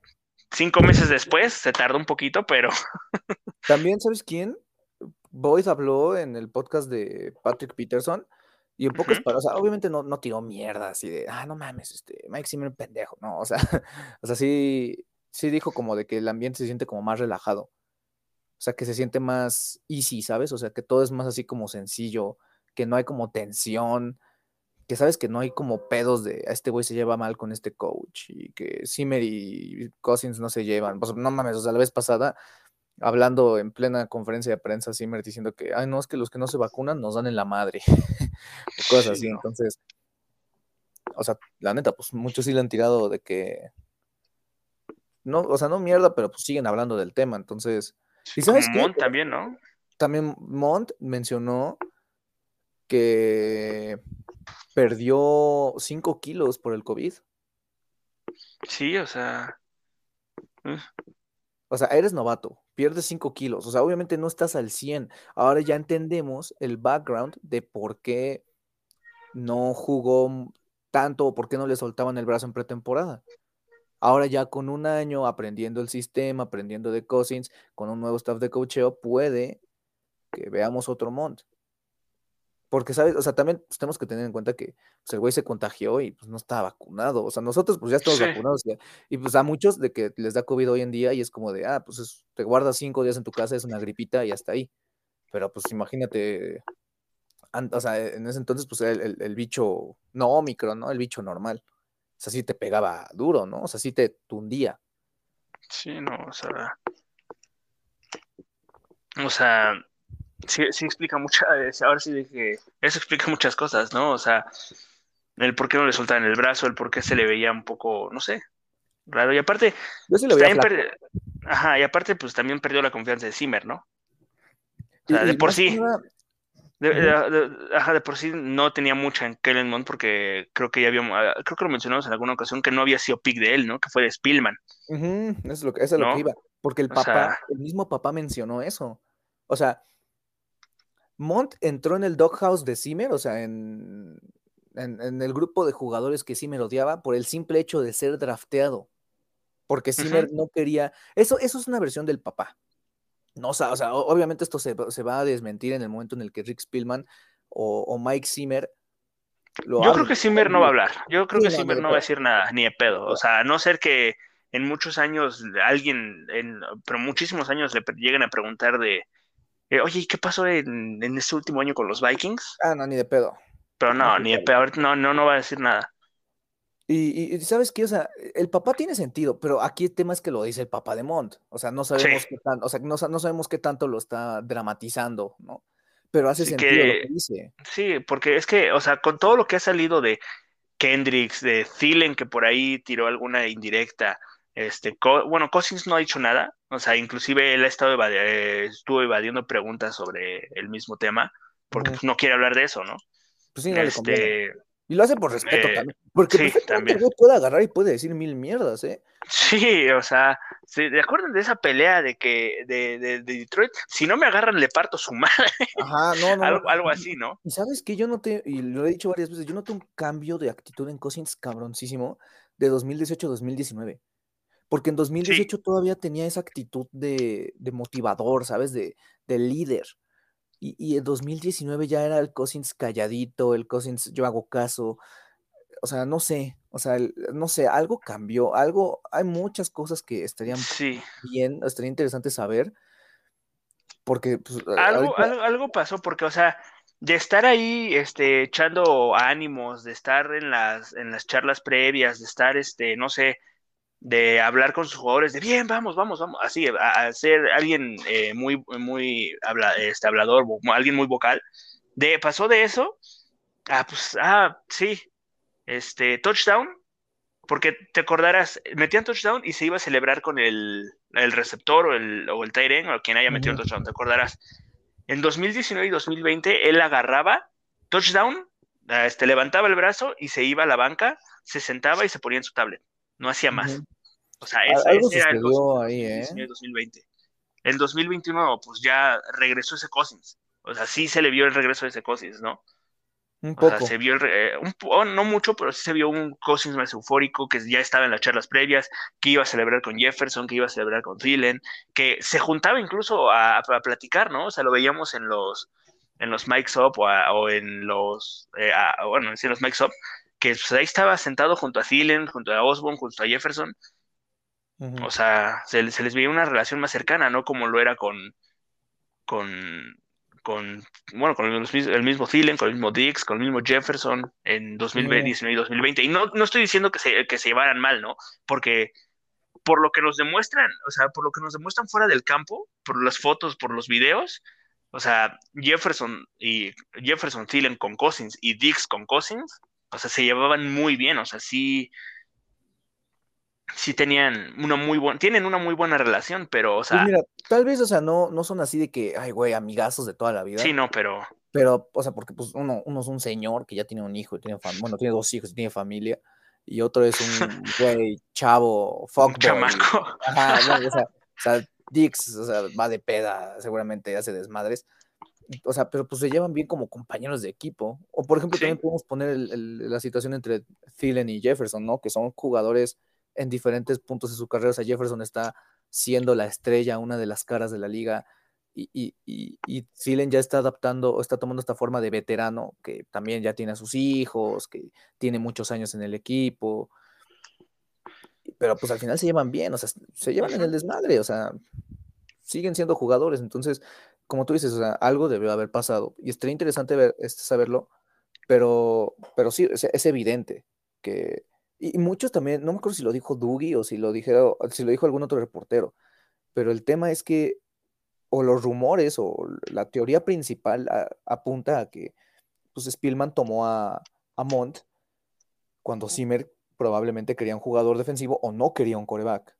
cinco meses después, se tardó un poquito, pero [laughs] También, ¿sabes quién? Boyd habló en el podcast de Patrick Peterson y en pocas palabras, o sea, obviamente no, no tiró mierda así de, ah, no mames, este, Mike Zimmer pendejo, no, o sea, [laughs] o sea, sí, sí dijo como de que el ambiente se siente como más relajado, o sea, que se siente más easy, ¿sabes? O sea, que todo es más así como sencillo, que no hay como tensión, que sabes que no hay como pedos de, "A este güey se lleva mal con este coach y que Zimmer y Cousins no se llevan, pues no mames, o sea, la vez pasada hablando en plena conferencia de prensa, Zimmer diciendo que, ay, no, es que los que no se vacunan nos dan en la madre, o [laughs] cosas Sí, así. no. Entonces, o sea, la neta, pues muchos sí le han tirado de que, no, o sea, no mierda, pero pues siguen hablando del tema. Entonces, ¿y sabes qué? Mont también, ¿no? También Mont mencionó que perdió 5 kilos por el COVID. Sí, o sea, O sea, eres novato, pierdes 5 kilos, o sea, obviamente no estás al 100. Ahora ya entendemos el background de por qué no jugó tanto o por qué no le soltaban el brazo en pretemporada. Ahora ya con un año aprendiendo el sistema, aprendiendo de Cousins, con un nuevo staff de coacheo, puede que veamos otro Mont. Porque, ¿sabes? O sea, también pues, tenemos que tener en cuenta que pues, el güey se contagió y pues no estaba vacunado. O sea, nosotros pues ya estamos Sí. vacunados. ya. Y pues a muchos de que les da COVID hoy en día y es como de, ah, pues es- te guardas cinco días en tu casa, es una gripita y hasta ahí. Pero pues imagínate, o sea, en ese entonces pues el, el- el bicho, no Omicron, ¿no? El bicho normal. O sea, sí te pegaba duro, ¿no? O sea, sí te tundía. sí, no, o sea, o sea, sí, sí explica muchas, [laughs] ahora sí dije, eso explica muchas cosas, ¿no? O sea, el por qué no le soltaban el brazo, el por qué se le veía un poco, no sé, raro. Y aparte, Yo sí lo pues, veía también flaco. perdi- ajá, y aparte, pues también perdió la confianza de Zimmer, ¿no? O Y- sea, de y por que sí, nada, de, Ujú. de- de- ajá, de por sí no tenía mucha en Kellen Mond porque creo que ya habíamos, ah, creo que lo mencionamos en alguna ocasión que no había sido pick de él, ¿no? Que fue de Spillman, Ujú, Eso es lo que, eso es lo que iba. Porque el O papá, sea, el mismo papá mencionó eso. O sea, Mont entró en el doghouse de Zimmer, o sea, en, en, en el grupo de jugadores que Zimmer odiaba por el simple hecho de ser drafteado. Porque Zimmer no quería. Eso, eso es una versión del papá. No, o sea, o sea, o- obviamente esto se, va- se va a desmentir en el momento en el que Rick Spielman o, o Mike Zimmer lo Yo creo que Zimmer no va a hablar. Yo creo Sí, que no, Zimmer no va a decir nada, ni de pedo. O sea, a no ser que en muchos años alguien, en, pero muchísimos años le lleguen a preguntar de, eh, oye, ¿y qué pasó en, en este último año con los Vikings? Ah, no, ni de pedo. Pero No ni de pedo, ahorita no, no, no va a decir nada. Y, y- ¿sabes qué? O sea, el papá tiene sentido, pero aquí el tema es que lo dice el papá de Mont. O sea, no sabemos Sí, qué tan, o sea, no, sa- no sabemos qué tanto lo está dramatizando, ¿no? Pero hace sí sentido lo que que, dice. sí, porque es que, o sea, con todo lo que ha salido de Kendricks, de Thielen, que por ahí tiró alguna indirecta, este, Co- bueno, Cousins no ha dicho nada, o sea, inclusive él ha estado eh, estuvo evadiendo preguntas sobre el mismo tema, porque pues, no quiere hablar de eso, ¿no? Pues sí, no le. Este, Y lo hace por respeto eh, también. Porque sí, el también. puede agarrar y puede decir mil mierdas, ¿eh? Sí, o sea, ¿se ¿te acuerdan de esa pelea de que de, de, de Detroit? Si no me agarran, le parto su [laughs] madre, Ajá, no, no, algo, así, ¿no? y sabes que yo noté, y lo he dicho varias veces, yo noté un cambio de actitud en Cousins cabroncísimo de 2018 a 2019. Porque en Sí, 2018 todavía tenía esa actitud de, de motivador, ¿sabes? De, de líder. Y, y en 2019 ya era el Cousins calladito, el Cousins yo hago caso. O sea, no sé, o sea, el- no sé, algo cambió, algo, hay muchas cosas que estarían sí. bien, estaría interesante saber, porque pues, Algo, ahorita, algo, algo pasó porque, o sea, de estar ahí, este, echando ánimos, de estar en las, en las charlas previas, de estar, este, no sé, de hablar con sus jugadores, de bien, vamos, vamos, vamos, así, a, ser alguien eh, muy, muy habla, este, hablador, alguien muy vocal. De, pasó de eso, ah, pues, ah, sí, este, touchdown, porque te acordarás, metían touchdown y se iba a celebrar con el, el receptor o el, o el o quien haya metido el touchdown, te acordarás. En 2019 y 2020 él agarraba touchdown, este, levantaba el brazo y se iba a la banca, se sentaba y se ponía en su tablet. No hacía más. O sea, ese, era el ahí, ¿eh? 2020. En 2021, pues ya regresó ese Cousins. O sea, sí se le vio el regreso de ese Cousins, ¿no? Un poco. se vio, eh, un, oh, no mucho, pero sí se vio un Cousins más eufórico que ya estaba en las charlas previas, que iba a celebrar con Jefferson, que iba a celebrar con Thielen, que se juntaba incluso a, platicar, ¿no? O sea, lo veíamos en los en los mics up o, en los, eh, bueno, en los mics up, que pues, ahí estaba sentado junto a Thielen, junto a Osborne, junto a Jefferson. O sea, se, se, les veía una relación más cercana, ¿no? Como lo era con, con, con, bueno, con el, mismo Thielen, con el mismo Dix, con el mismo Jefferson en 2019 y 2020. Y no, no estoy diciendo que se, que se llevaran mal, ¿no? Porque por lo que nos demuestran, o sea, por lo que nos demuestran fuera del campo, por las fotos, por los videos, o sea, Jefferson y Jefferson Thielen con Cousins y Dix con Cousins, o sea, se llevaban muy bien, o sea, sí, sí tenían una muy buena, tienen una muy buena relación, pero, o sea. Pues mira, tal vez, o sea, no, no son así de que, ay, güey, amigazos de toda la vida. Sí, no, pero. Pero, o sea, porque pues uno, uno es un señor que ya tiene un hijo, tiene bueno, tiene dos hijos y tiene familia, y otro es un [laughs] güey, chavo, fuckboy. Chamaco. Ajá, o, sea, [laughs] o sea, Dix, o sea, va de peda, seguramente hace desmadres. O sea, pero pues se llevan bien como compañeros de equipo. O por ejemplo, también podemos poner la situación entre Thielen y Jefferson, ¿no? Que son jugadores en diferentes puntos de su carrera. O sea, Jefferson está siendo la estrella, una de las caras de la liga. Y, y, y, ya está adaptando, o está tomando esta forma de veterano, que también ya tiene a sus hijos, que tiene muchos años en el equipo. Pero pues al final se llevan bien, o sea, se llevan en el desmadre, o sea, siguen siendo jugadores. Entonces, como tú dices, algo debió haber pasado. Y estaría interesante ver, este, saberlo, pero, pero sí, es evidente que, y muchos también, no me acuerdo si lo dijo Dougie o si lo dijeron, si lo dijo algún otro reportero, pero el tema es que, o los rumores, o la teoría principal apunta a que pues Spielman tomó a, a Mont cuando Zimmer probablemente quería un jugador defensivo o no quería un coreback.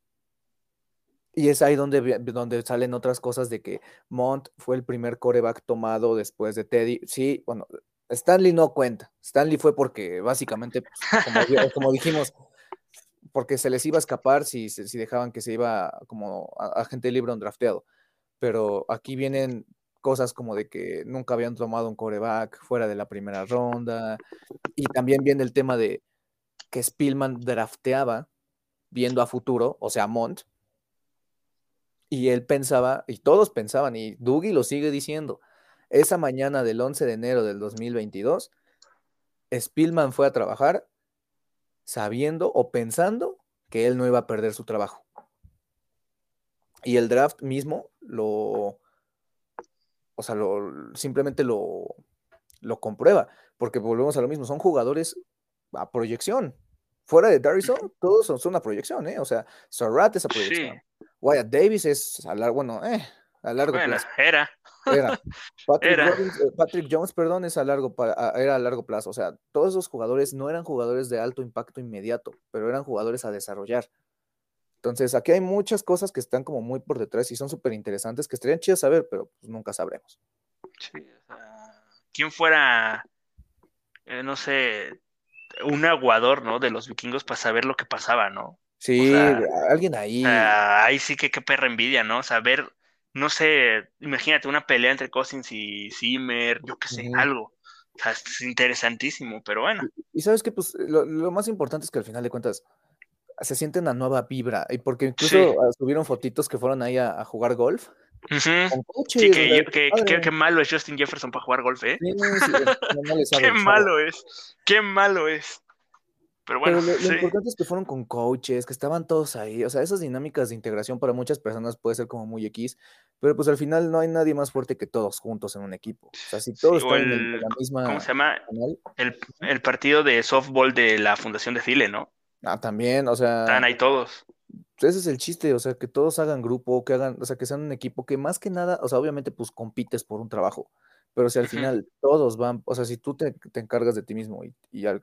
Y es ahí donde, donde salen otras cosas de que Mont fue el primer coreback tomado después de Teddy. Sí, bueno, Stanley no cuenta. Stanley fue porque básicamente, pues, como, dijimos, porque se les iba a escapar si, si dejaban que se iba como agente libre un drafteado. Pero aquí vienen cosas como de que nunca habían tomado un coreback fuera de la primera ronda. Y también viene el tema de que Spielman drafteaba viendo a futuro, o sea, Mont. Y él pensaba, y todos pensaban, y Dougie lo sigue diciendo, esa mañana del 11 de enero del 2022, Spielman fue a trabajar sabiendo o pensando que él no iba a perder su trabajo. Y el draft mismo lo, o sea, lo, simplemente lo, lo comprueba, porque volvemos a lo mismo, son jugadores a proyección. Fuera de Darrison, todos son, una proyección, ¿eh? O sea, Surratt es a proyección. Wyatt Davis es a largo, bueno, eh, a largo plazo. Era. Era. [laughs] Eh, Patrick, Jones, perdón, es a largo, era a largo plazo. O sea, todos esos jugadores no eran jugadores de alto impacto inmediato, pero eran jugadores a desarrollar. Entonces, aquí hay muchas cosas que están como muy por detrás y son súper interesantes que estarían chidas saber, pero pues nunca sabremos. Sí, o sea, ¿quién fuera, eh, no sé, un aguador, ¿no? De los vikingos para saber lo que pasaba, ¿no? Sí, alguien ahí. ahí sí que qué perra envidia, ¿no? Saber no sé, imagínate una pelea entre Cousins y Zimmer, yo qué sé, algo. O sea, es interesantísimo, pero bueno. Y, sabes que, pues, lo, más importante es que al final de cuentas se siente una nueva vibra. Y porque incluso subieron fotitos que fueron ahí a, jugar golf. sí, que, malo es Justin Jefferson para jugar golf, ¿eh? [laughs] qué malo es, qué malo es. Pero bueno, lo, importante es que fueron con coaches, que estaban todos ahí. O sea, esas dinámicas de integración para muchas personas puede ser como muy X, pero pues al final no hay nadie más fuerte que todos juntos en un equipo. O sea, si todos están en la misma. ¿Cómo se llama? El, el, partido de softball de la Fundación de Chile, ¿no? Ah, también, o sea. Están ahí todos. Ese es el chiste, o sea, que todos hagan grupo, que hagan, o sea, que sean un equipo que más que nada, o sea, obviamente, pues compites por un trabajo, pero si al final todos van, o sea, si tú te, encargas de ti mismo y, a,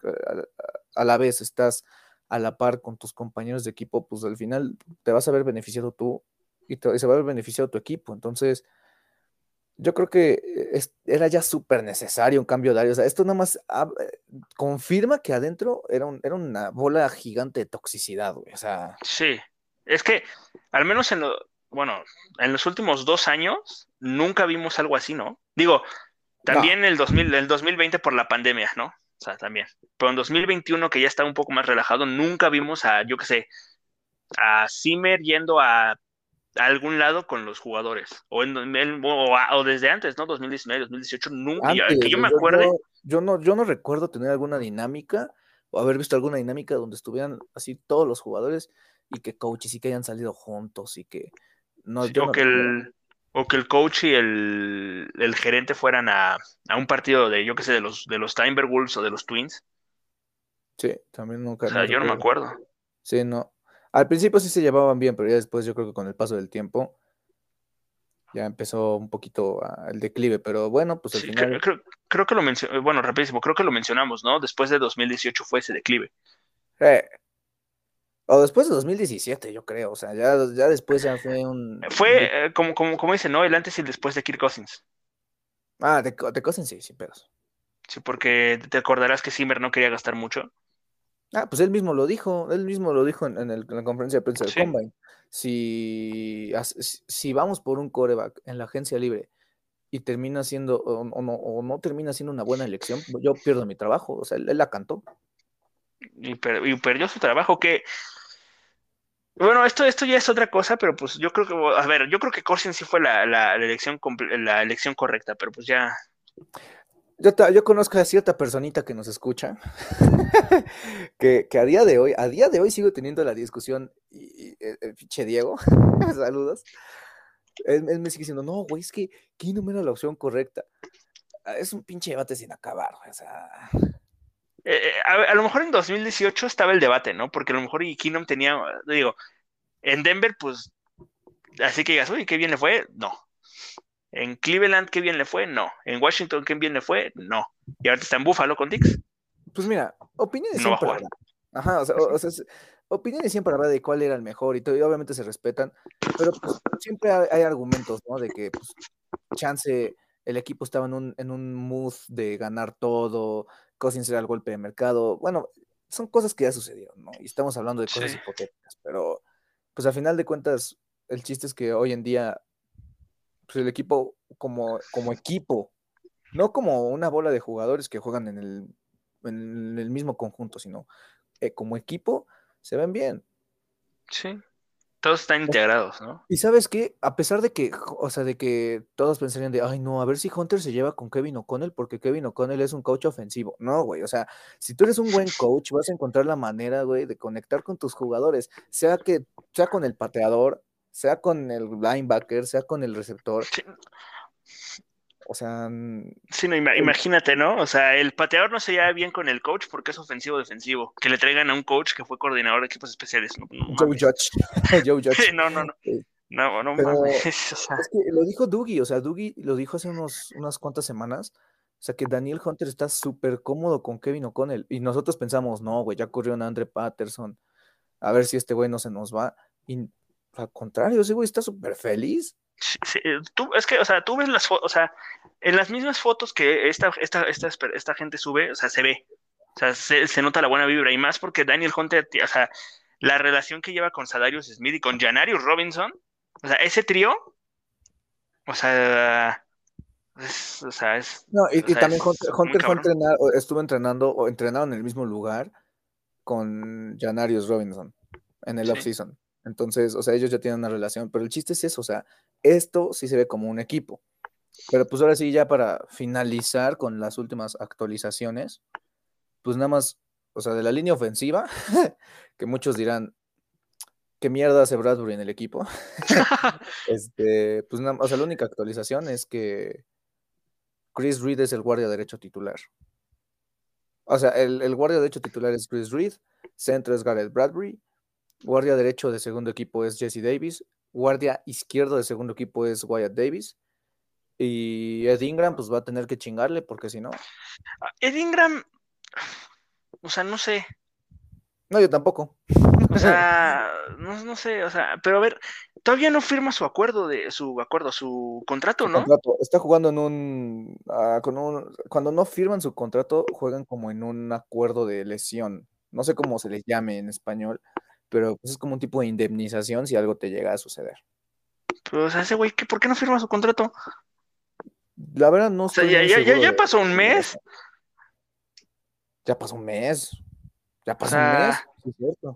la vez estás a la par con tus compañeros de equipo, pues al final te vas a ver beneficiado tú y, se va a ver beneficiado tu equipo. Entonces, yo creo que era ya súper necesario un cambio de área. O sea, esto nada más confirma que adentro era, era una bola gigante de toxicidad, güey. O sea. Sí. Es que, al menos en lo, bueno, en los últimos dos años, nunca vimos algo así, ¿no? Digo, también el, 2000, el 2020 por la pandemia, ¿no? O sea, también. Pero en 2021, que ya está un poco más relajado, nunca vimos a, yo qué sé, a Zimmer yendo a algún lado con los jugadores. O, en, o, desde antes, ¿no? 2019, 2018, nunca. que yo me acuerde. Yo, no, yo no recuerdo tener alguna dinámica o haber visto alguna dinámica donde estuvieran así todos los jugadores y que coaches y que hayan salido juntos y que. No, o, que el, o que el coach y el, el gerente fueran a, a, un partido de, yo qué sé, de los, de los Timberwolves o de los Twins. Sí, también nunca. O sea, yo no me acuerdo. Sí, no. Al principio sí se llevaban bien, pero ya después yo creo que con el paso del tiempo ya empezó un poquito el declive, pero bueno, pues al final... Creo, que lo mencionamos, bueno, rapidísimo, creo que lo mencionamos, ¿no? Después de 2018 fue ese declive. Eh, o después de 2017, yo creo, o sea, ya, ya después ya fue un... Fue, eh, como, como, como dice, ¿no? El antes y el después de Kirk Cousins. Ah, de, de Cousins sí, sin pedos. Sí, porque te acordarás que Zimmer no quería gastar mucho. Ah, pues él mismo lo dijo, él mismo lo dijo en, la conferencia de prensa del Combine. Si, si vamos por un coreback en la agencia libre y termina siendo, o, no, o no termina siendo una buena elección, yo pierdo mi trabajo. O sea, él, la cantó. Y, perdió su trabajo, que. Bueno, esto, esto ya es otra cosa, pero pues yo creo que, a ver, yo creo que Corsin sí fue la, la, elección, la elección correcta, pero pues ya. Yo, yo, conozco a cierta personita que nos escucha, [laughs] que, a día de hoy, a día de hoy sigo teniendo la discusión, y, el pinche Diego, [laughs] saludos, él, me sigue diciendo, no, güey, es que Keenum era la opción correcta. Ah, es un pinche debate sin acabar, o sea... Eh, eh, a, lo mejor en 2018 estaba el debate, ¿no? Porque a lo mejor y Keenum tenía, digo, en Denver, pues, así que digas, uy, qué bien le fue, no. En Cleveland, ¿qué bien le fue? No. En Washington, ¿qué bien le fue? No. Y ahora está en Buffalo con Dix. Pues mira, opiniones no siempre habrá. Ajá, o sea, opiniones siempre habrá de cuál era el mejor y, todo, y obviamente se respetan, pero pues, siempre hay, argumentos, ¿no? De que, pues, chance, el equipo estaba en un, en un mood de ganar todo, Cousins era el golpe de mercado. Bueno, son cosas que ya sucedieron, ¿no? Y estamos hablando de cosas hipotéticas, pero, pues, al final de cuentas, el chiste es que hoy en día pues, el equipo como, como equipo, no como una bola de jugadores que juegan en el, en el mismo conjunto, sino eh, como equipo se ven bien. Sí, todos están integrados, ¿no? Y sabes qué, a pesar de que, o sea, de que todos pensarían de, ay, no, a ver si Hunter se lleva con Kevin O'Connell, porque Kevin O'Connell es un coach ofensivo. No, güey, o sea, si tú eres un buen coach, vas a encontrar la manera, güey, de conectar con tus jugadores, sea que, sea con el pateador, sea con el linebacker, sea con el receptor. O sea. Sí, no, imagínate, ¿no? O sea, el pateador no se lleva bien con el coach porque es ofensivo defensivo. Que le traigan a un coach que fue coordinador de equipos especiales. Joe Judge. [laughs] Joe [laughs] Judge. no, no, no. No, no mames. [laughs] Es que lo dijo Dougie, o sea, Dougie lo dijo hace unos, unas cuantas semanas. O sea, que Daniel Hunter está súper cómodo con Kevin O'Connell. Y nosotros pensamos, no, güey, ya corrió en Andre Patterson. A ver si este güey no se nos va. Y al contrario, ese güey está súper feliz. Sí, eh, tú, es que, o sea, tú ves las fotos, o sea, en las mismas fotos que esta, esta, esta, esta gente sube, o sea, se ve, o sea, se, nota la buena vibra y más porque Daniel Hunter, o sea, la relación que lleva con Sadarius Smith y con Janarius Robinson, o sea, ese trío, o sea, o sea, es. No, y, también Hunter, fue entrenar, estuvo entrenando o entrenaron en el mismo lugar con Janarius Robinson en el off-season. Entonces, o sea, ellos ya tienen una relación, pero el chiste es eso, o sea, esto sí se ve como un equipo. Pero pues ahora sí, ya para finalizar con las últimas actualizaciones, pues nada más, o sea, de la línea ofensiva, [laughs] que muchos dirán, ¿qué mierda hace Bradbury en el equipo? [laughs] este, pues nada, o sea, la única actualización es que Chris Reed es el guardia derecho titular. O sea, el, el guardia derecho titular es Chris Reed, centro es Garrett Bradbury, guardia derecho de segundo equipo es Jesse Davis, guardia izquierdo de segundo equipo es Wyatt Davis, y Ed Ingram, pues va a tener que chingarle, porque si no. Ah, Ed Ingram, o sea, no sé. No, yo tampoco. O sea, no, no, sé, o sea, pero a ver, todavía no firma su acuerdo de su acuerdo, su contrato, ¿no? Contrato. Está jugando en un, uh, con un, cuando no firman su contrato, juegan como en un acuerdo de lesión. No sé cómo se les llame en español, pero pues es como un tipo de indemnización si algo te llega a suceder. Pero, o sea, ese güey, ¿por qué no firma su contrato? La verdad no o sea, ya, ya, ya, ya, pasó un mes. Ya pasó un mes. Ya pasó un mes. Sí, es cierto.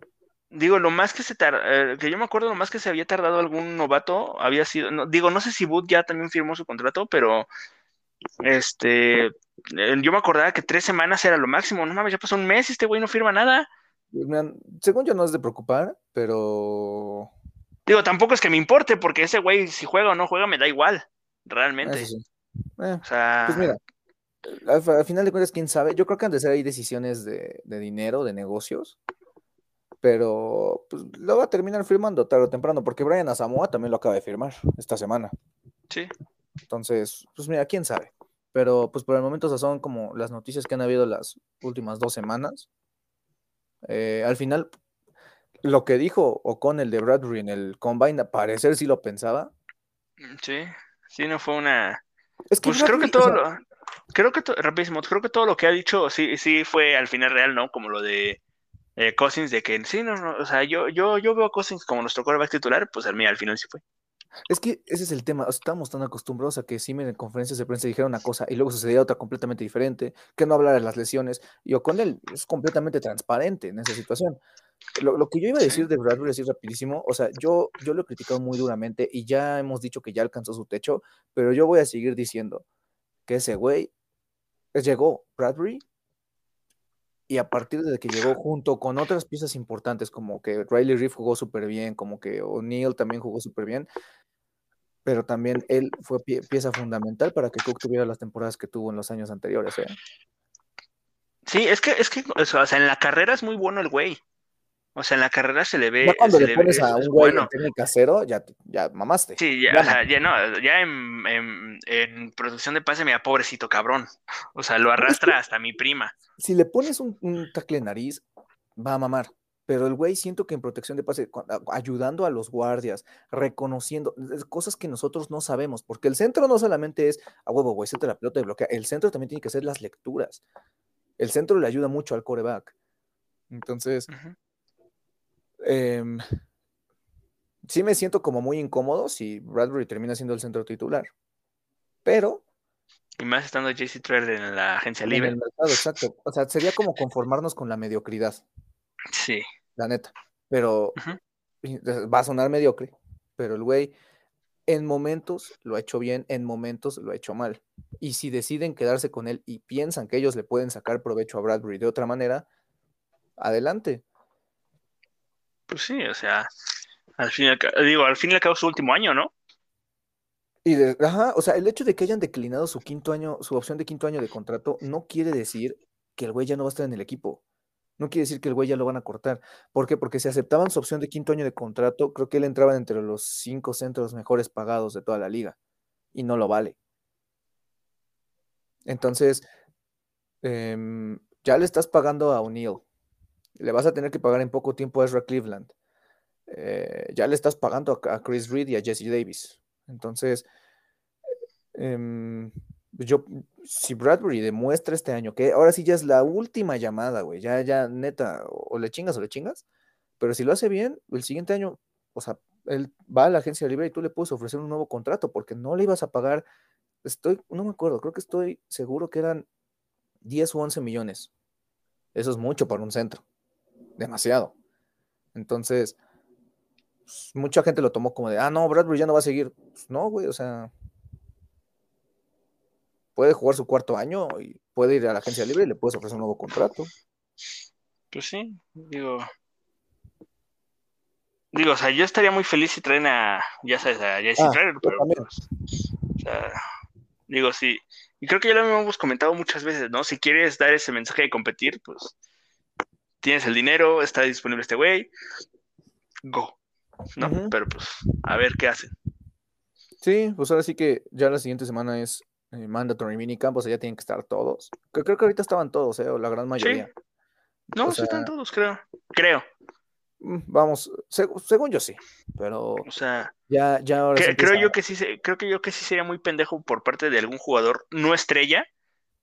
Digo, lo más que se tar... Eh, que yo me acuerdo, lo más que se había tardado algún novato había sido, no, digo, no sé si Boot ya también firmó su contrato, pero este, eh, yo me acordaba que tres semanas era lo máximo, no mames, ya pasó un mes, este güey no firma nada. Según yo no es de preocupar, pero... Digo, tampoco es que me importe, porque ese güey, si juega o no juega, me da igual, realmente. Sí. Eh, o sea... Pues mira, al, al, final de cuentas, quién sabe, yo creo que han de ser ahí decisiones de, de dinero, de negocios, pero pues, lo va a terminar firmando tarde o temprano, porque Brian Asamoah también lo acaba de firmar esta semana. Sí. Entonces, pues mira, quién sabe. Pero pues por el momento esas son como las noticias que han habido las últimas dos semanas. Eh, al final, lo que dijo O'Connell de Bradbury en el Combine, a parecer sí lo pensaba. Sí, sí, no fue una... Es que pues creo que todo o sea... lo... Creo que, rapidísimo, creo que todo lo que ha dicho sí, sí fue al final real, ¿no? Como lo de eh, Cousins, de que sí, no, no, o sea, yo, yo, yo veo a Cousins como nuestro quarterback titular, pues al, mí, al final sí fue. Es que ese es el tema, estamos tan acostumbrados a que Simen en conferencias de prensa dijera una cosa y luego sucedía otra completamente diferente, que no hablara de las lesiones, y O'Connell es completamente transparente en esa situación. Lo, lo, que yo iba a decir de Bradbury, así rapidísimo, o sea, yo, yo lo he criticado muy duramente y ya hemos dicho que ya alcanzó su techo, pero yo voy a seguir diciendo que ese güey llegó Bradbury y a partir de que llegó junto con otras piezas importantes, como que Riley Reef jugó súper bien, como que O'Neill también jugó súper bien, pero también él fue pie pieza fundamental para que Cook tuviera las temporadas que tuvo en los años anteriores. ¿eh? Sí, es que, es que, o sea, en la carrera es muy bueno el güey. O sea, en la carrera se le ve. Ya cuando le, pones a un güey bueno. en casero, ya, ya mamaste. Sí, ya, o sea, ya no, ya en, en, en, producción de pase, mira, pobrecito cabrón. O sea, lo arrastra hasta mi prima. Si le pones un, un tacle nariz, va a mamar. Pero el güey siento que en protección de pase, ayudando a los guardias, reconociendo cosas que nosotros no sabemos, porque el centro no solamente es a huevo, güey, de la pelota y bloquea, el centro también tiene que hacer las lecturas. El centro le ayuda mucho al coreback. Entonces, uh -huh. Eh, sí me siento como muy incómodo si Bradbury termina siendo el centro titular. Pero. Y más estando JC Treard en la agencia libre. En el mercado, exacto. O sea, sería como conformarnos con la mediocridad. Sí. La neta. Pero uh -huh. va a sonar mediocre. Pero el güey en momentos lo ha hecho bien, en momentos lo ha hecho mal. Y si deciden quedarse con él y piensan que ellos le pueden sacar provecho a Bradbury de otra manera, adelante. Pues sí, o sea, al fin y al cabo, digo, al fin y al cabo su último año, ¿no? Y de, ajá, o sea, el hecho de que hayan declinado su quinto año, su opción de quinto año de contrato, no quiere decir que el güey ya no va a estar en el equipo. No quiere decir que el güey ya lo van a cortar. ¿Por qué? Porque si aceptaban su opción de quinto año de contrato, creo que él entraba entre los cinco centros mejores pagados de toda la liga. Y no lo vale. Entonces, eh, ya le estás pagando a O'Neill. Le vas a tener que pagar en poco tiempo a Ezra Cleveland. Eh, ya le estás pagando a, Chris Reed y a Jesse Davis. Entonces, eh, yo, si Bradbury demuestra este año que ahora sí ya es la última llamada, güey, ya, ya, neta, o, o le chingas o le chingas, pero si lo hace bien, el siguiente año, o sea, él va a la agencia libre y tú le puedes ofrecer un nuevo contrato porque no le ibas a pagar, estoy, no me acuerdo, creo que estoy seguro que eran 10 o 11 millones. Eso es mucho para un centro demasiado. Entonces, pues, mucha gente lo tomó como de, ah, no, Bradbury ya no va a seguir. Pues no, güey, o sea, puede jugar su cuarto año y puede ir a la agencia libre y le puedes ofrecer un nuevo contrato. Pues sí, digo. Digo, o sea, yo estaría muy feliz si traen a, ya sabes, a Jesse ah, Trader, pero pues, o sea, digo, si, Y creo que ya lo hemos comentado muchas veces, ¿no? Si quieres dar ese mensaje de competir, pues tienes el dinero, está disponible este güey, go, ¿no? Pero pues, a ver qué hacen. Sí, pues ahora sí que ya la siguiente semana es eh, mandatory minicamp, o sea, ya tienen que estar todos. Creo que ahorita estaban todos, ¿eh? O la gran mayoría. No, O sí están todos, creo. Creo. Mm, Vamos, seg- según yo sí, pero O sea, ya, ya ahora sí que- creo yo que sí, creo que yo que sí sería muy pendejo por parte de algún jugador no estrella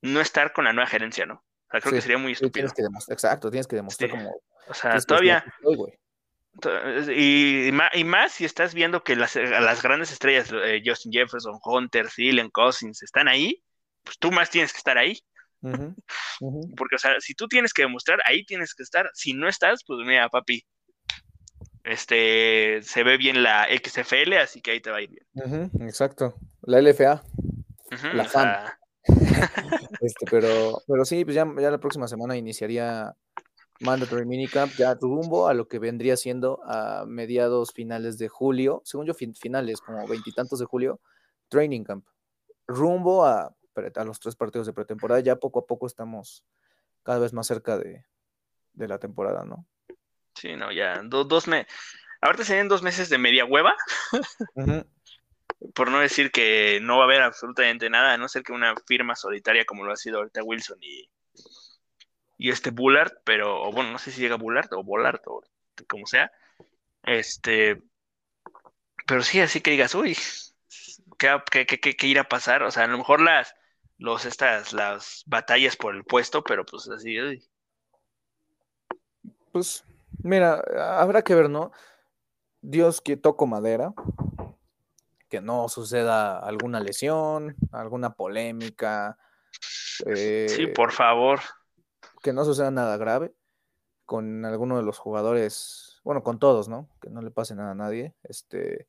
no estar con la nueva gerencia, ¿no? O sea, creo Sí, que sería muy sí, estúpido. tienes que exacto, tienes que demostrar Sí. como O sea, que todavía, y, y más si estás viendo que las, a las grandes estrellas, eh, Justin Jefferson, Hunter, Thielen, Cousins, están ahí, pues tú más tienes que estar ahí. Porque, o sea, si tú tienes que demostrar, ahí tienes que estar. Si no estás, pues mira, papi, este, se ve bien la XFL, así que ahí te va a ir bien. exacto. La LFA, La sea, [laughs] este, pero, pero sí, pues ya, ya la próxima semana iniciaría Mandatory Minicamp, ya rumbo a lo que vendría siendo a mediados finales de julio, según yo, fin- finales, como veintitantos de julio, Training Camp. Rumbo a, a los tres partidos de pretemporada, ya poco a poco estamos cada vez más cerca de, de la temporada, ¿no? sí, no, ya, do- dos meses. Ahorita serían dos meses de media hueva, por no decir que no va a haber absolutamente nada, a no ser que una firma solitaria como lo ha sido ahorita Wilson y, y este Bullard, pero, o bueno, no sé si llega Bullard o Bollard o como sea. Este, pero sí, así que digas, uy, ¿qué, qué, qué, qué- irá a pasar? O sea, a lo mejor las, los, estas, las batallas por el puesto, pero pues así, uy. Pues, mira, habrá que ver, ¿no? Dios que toco madera, que no suceda alguna lesión, alguna polémica, eh, sí, por favor. Que no suceda nada grave con alguno de los jugadores, bueno, con todos, ¿no? Que no le pase nada a nadie. Este,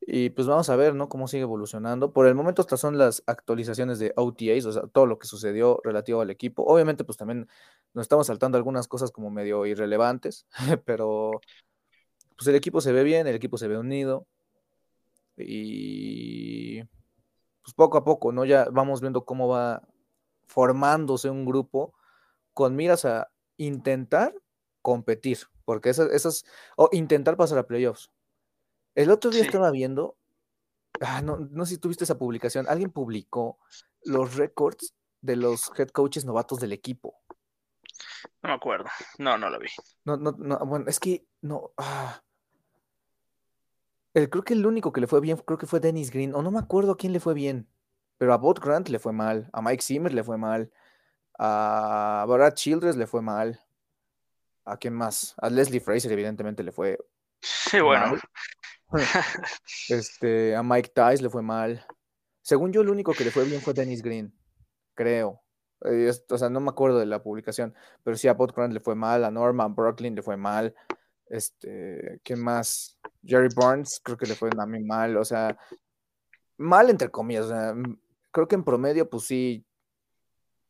y pues vamos a ver, ¿no? Cómo sigue evolucionando. Por el momento estas son las actualizaciones de OTAs, o sea, todo lo que sucedió relativo al equipo. Obviamente, pues también nos estamos saltando algunas cosas como medio irrelevantes, [laughs] pero pues el equipo se ve bien, el equipo se ve unido y pues poco a poco, ¿no? Ya vamos viendo cómo va formándose un grupo con miras a intentar competir, porque esas, esas o intentar pasar a playoffs. El otro día Sí. estaba viendo, ah, no, no sé si tuviste esa publicación, alguien publicó los récords de los head coaches novatos del equipo. No me acuerdo. No, no lo vi. No, no, no, bueno, es que no. ah. El, creo que el único que le fue bien, creo que fue Dennis Green, o no me acuerdo a quién le fue bien, pero a Bob Grant le fue mal, a Mike Zimmer le fue mal, a Brad Childress le fue mal, a quién más, a Leslie Fraser evidentemente le fue, Sí, bueno. [laughs] Este, a Mike Tice le fue mal. Según yo, el único que le fue bien fue Dennis Green, creo. Eh, o sea, no me acuerdo de la publicación, pero sí a Bob Grant le fue mal, a Norman Brooklyn le fue mal, este, ¿quién más? Jerry Barnes creo que le fue también mal, o sea, mal entre comillas, o sea, creo que en promedio, pues sí,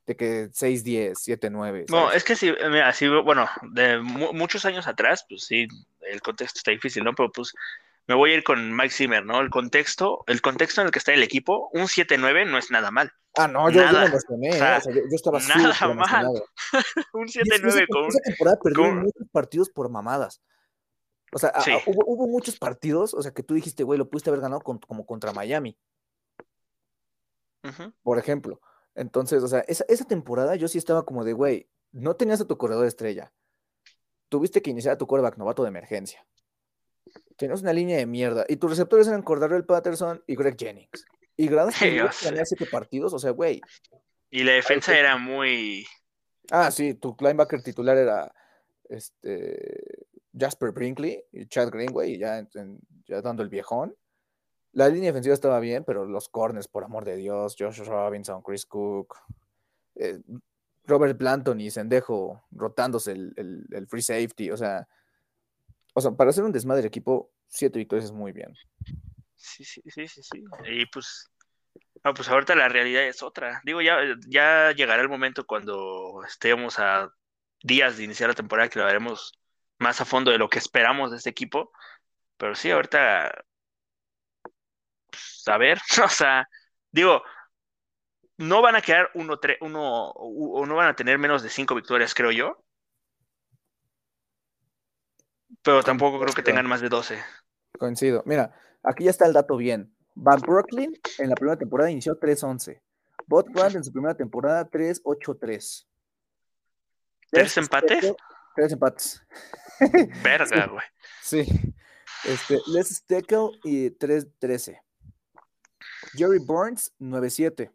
de que 6, 10, 7, 9. No, es que sí, mira, sí, bueno, de mu- muchos años atrás, pues sí, el contexto está difícil, ¿no? Pero pues me voy a ir con Mike Zimmer, ¿no? El contexto, el contexto en el que está el equipo, un 7-9 no es nada mal. Ah, no, yo, yo me nada, emocioné, o ¿eh? sea, O sea, yo, yo estaba nada mal. [laughs] Un Y es que 7-9 esa, con esa temporada con- muchos partidos por mamadas. O sea, a- a- Sí. hubo, hubo muchos partidos, o sea, que tú dijiste, güey, lo pudiste haber ganado con- como contra Miami, Ujú. por ejemplo. Entonces, o sea, esa, esa temporada yo sí estaba como de, güey, no tenías a tu corredor estrella. Tuviste que iniciar a tu quarterback novato de emergencia. Tenías una línea de mierda. Y tus receptores eran Cordarrelle Patterson y Greg Jennings. Y sea. ganar siete partidos, o sea, güey. Y la defensa era muy... Ah, sí, tu linebacker titular era este Jasper Brinkley y Chad Greenway, y ya, en- ya dando el viejón. La línea defensiva estaba bien, pero los corners, por amor de Dios, Josh Robinson, Chris Cook, eh, Robert Blanton y Sendejo rotándose el, el- free safety, o sea, o sea, para hacer un desmadre equipo, siete victorias es muy bien. Sí, sí, sí, sí, sí. Y pues, ah, pues ahorita la realidad es otra. Digo, ya, ya llegará el momento cuando estemos a días de iniciar la temporada que lo veremos más a fondo de lo que esperamos de este equipo. Pero sí, ahorita, pues, a ver, [laughs] o sea, digo, no van a quedar uno, uno, o no van a tener menos de cinco victorias, creo yo. Pero tampoco creo que tengan más de 12. Coincido. Mira, aquí ya está el dato bien. Van Brooklyn en la primera temporada inició 3-11. Bot Grant en su primera temporada 3-8-3. ¿Tres empates? Tres empates. Verga, [laughs] güey. Sí. Este, Les Steckel y 3-13. Jerry Burns, 9-7.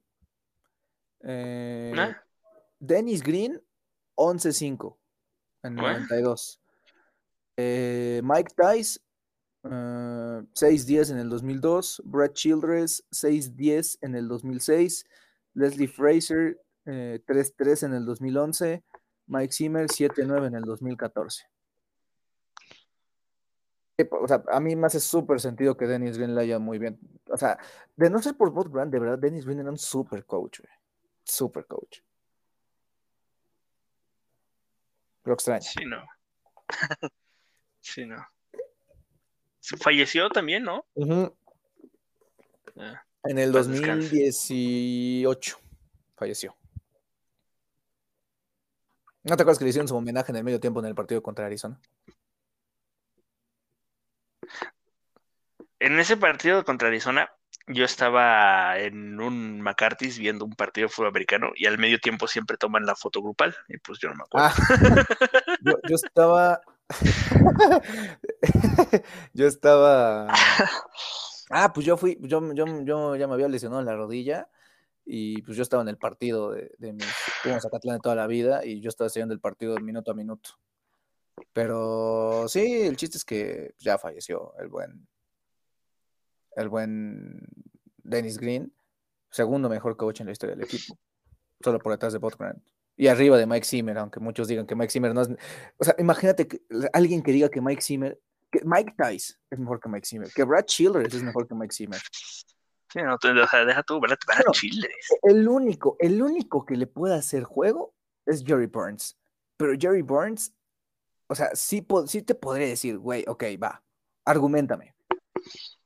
Eh, ¿Ah? Dennis Green, 11-5 en 92. Eh, Mike Tice, 6-10 en el 2002. Brad Childress, 6-10 en el 2006. Leslie Fraser, 3-3 en el 2011. Mike Zimmer, 7-9 en el 2014. O sea, a mí me hace súper sentido que Dennis Green le haya muy bien. O sea, de no ser por Bob Grant, de verdad, Dennis Green era un super coach, Super coach. Lo extraño. Sí, no. [laughs] sí, no. Falleció también, ¿no? Ah, en el 2018 falleció. ¿No te acuerdas que le hicieron su homenaje en el medio tiempo en el partido contra Arizona? En ese partido contra Arizona, yo estaba en un McCarthy's viendo un partido de fútbol americano y al medio tiempo siempre toman la foto grupal y pues yo no me acuerdo. Ah, [laughs] yo, estaba... [laughs] yo estaba... [laughs] Ah, pues yo fui, yo, yo, ya me había lesionado en la rodilla y pues yo estaba en el partido de, de mi Zacatlán de toda la vida y yo estaba siguiendo el partido minuto a minuto. Pero sí, el chiste es que ya falleció el buen el buen Dennis Green, segundo mejor coach en la historia del equipo, solo por detrás de Bob Grant. Y arriba de Mike Zimmer, aunque muchos digan que Mike Zimmer no es. O sea, imagínate que alguien que diga que Mike Zimmer, que Mike Tice es mejor que Mike Zimmer, que Brad Childress es mejor que Mike Zimmer. Sí, no, o sea, deja tú, Brad, Brad Childress. El único, el único que le puede hacer juego es Jerry Burns. Pero Jerry Burns, o sea, sí, sí te podría decir, güey, ok, va, argumentame.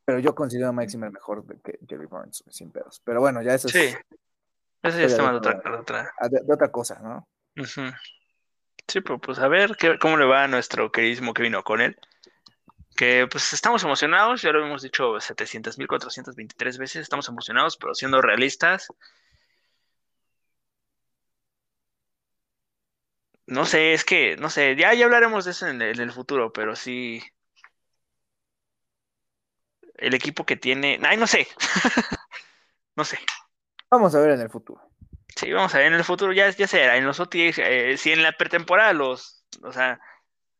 Pero yo considero a Mike Zimmer mejor que Jerry Burns, sin pedos. Pero bueno, ya eso es. Sí. Eso ya está de, otra, otra. De, otra cosa, ¿no? Sí, pues, pues a ver qué, cómo le va a nuestro queridísimo Kevin él. Que pues estamos emocionados, ya lo hemos dicho 700.423 veces, estamos emocionados, pero siendo realistas. No sé, es que, no sé, ya, ya hablaremos de eso en el futuro, pero sí, el equipo que tiene. Ay, no sé. [laughs] no sé. Vamos a ver en el futuro. Sí, vamos a ver en el futuro. Ya, ya será. En los OTAs, eh, si en la pretemporada los. O sea,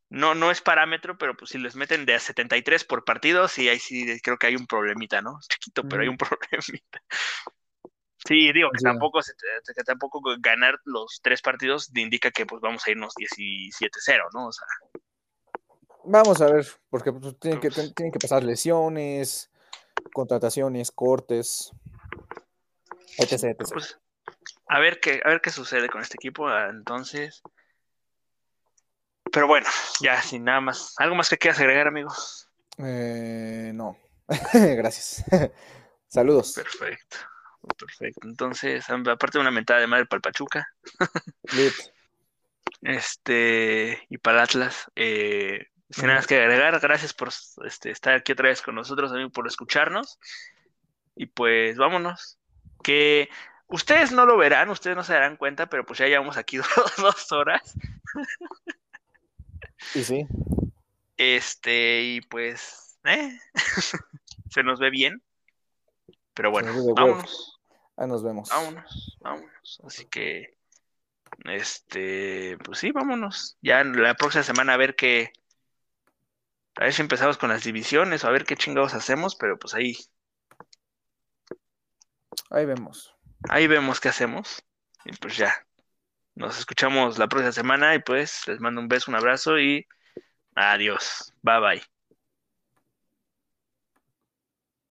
no, no es parámetro, pero pues si les meten de a 73 por partido, sí, ahí sí creo que hay un problemita, ¿no? Chiquito, pero hay un [laughs] problemita. Sí, digo que tampoco, que tampoco ganar los tres partidos indica que pues vamos a irnos 17-0, ¿no? O sea. Vamos a ver, porque pues, tienen, que, tienen que pasar lesiones, contrataciones, cortes, etc. Pues, a, ver qué, a ver qué sucede con este equipo. Ah, entonces. Pero bueno, ya sin nada más. ¿Algo más que quieras agregar, amigo? Eh, no. [laughs] Gracias. [laughs] Saludos. Perfecto. Perfecto. Entonces, aparte de una mentada de madre para el Pachuca. este, y para Atlas, eh, sin nada más que agregar, gracias por este, estar aquí otra vez con nosotros, también por escucharnos. Y pues vámonos. Que ustedes no lo verán, ustedes no se darán cuenta, pero pues ya llevamos aquí [laughs] dos, horas. Y sí. Este, y pues, ¿eh? [laughs] se nos ve bien. Pero bueno, vámonos. Ahí nos vemos. Vámonos, vámonos. Así que, este, pues sí, vámonos. Ya la próxima semana a ver qué, a ver si empezamos con las divisiones o a ver qué chingados hacemos, pero pues ahí. Ahí vemos. Ahí vemos qué hacemos. Y pues ya. Nos escuchamos la próxima semana y pues les mando un beso, un abrazo y adiós. Bye bye.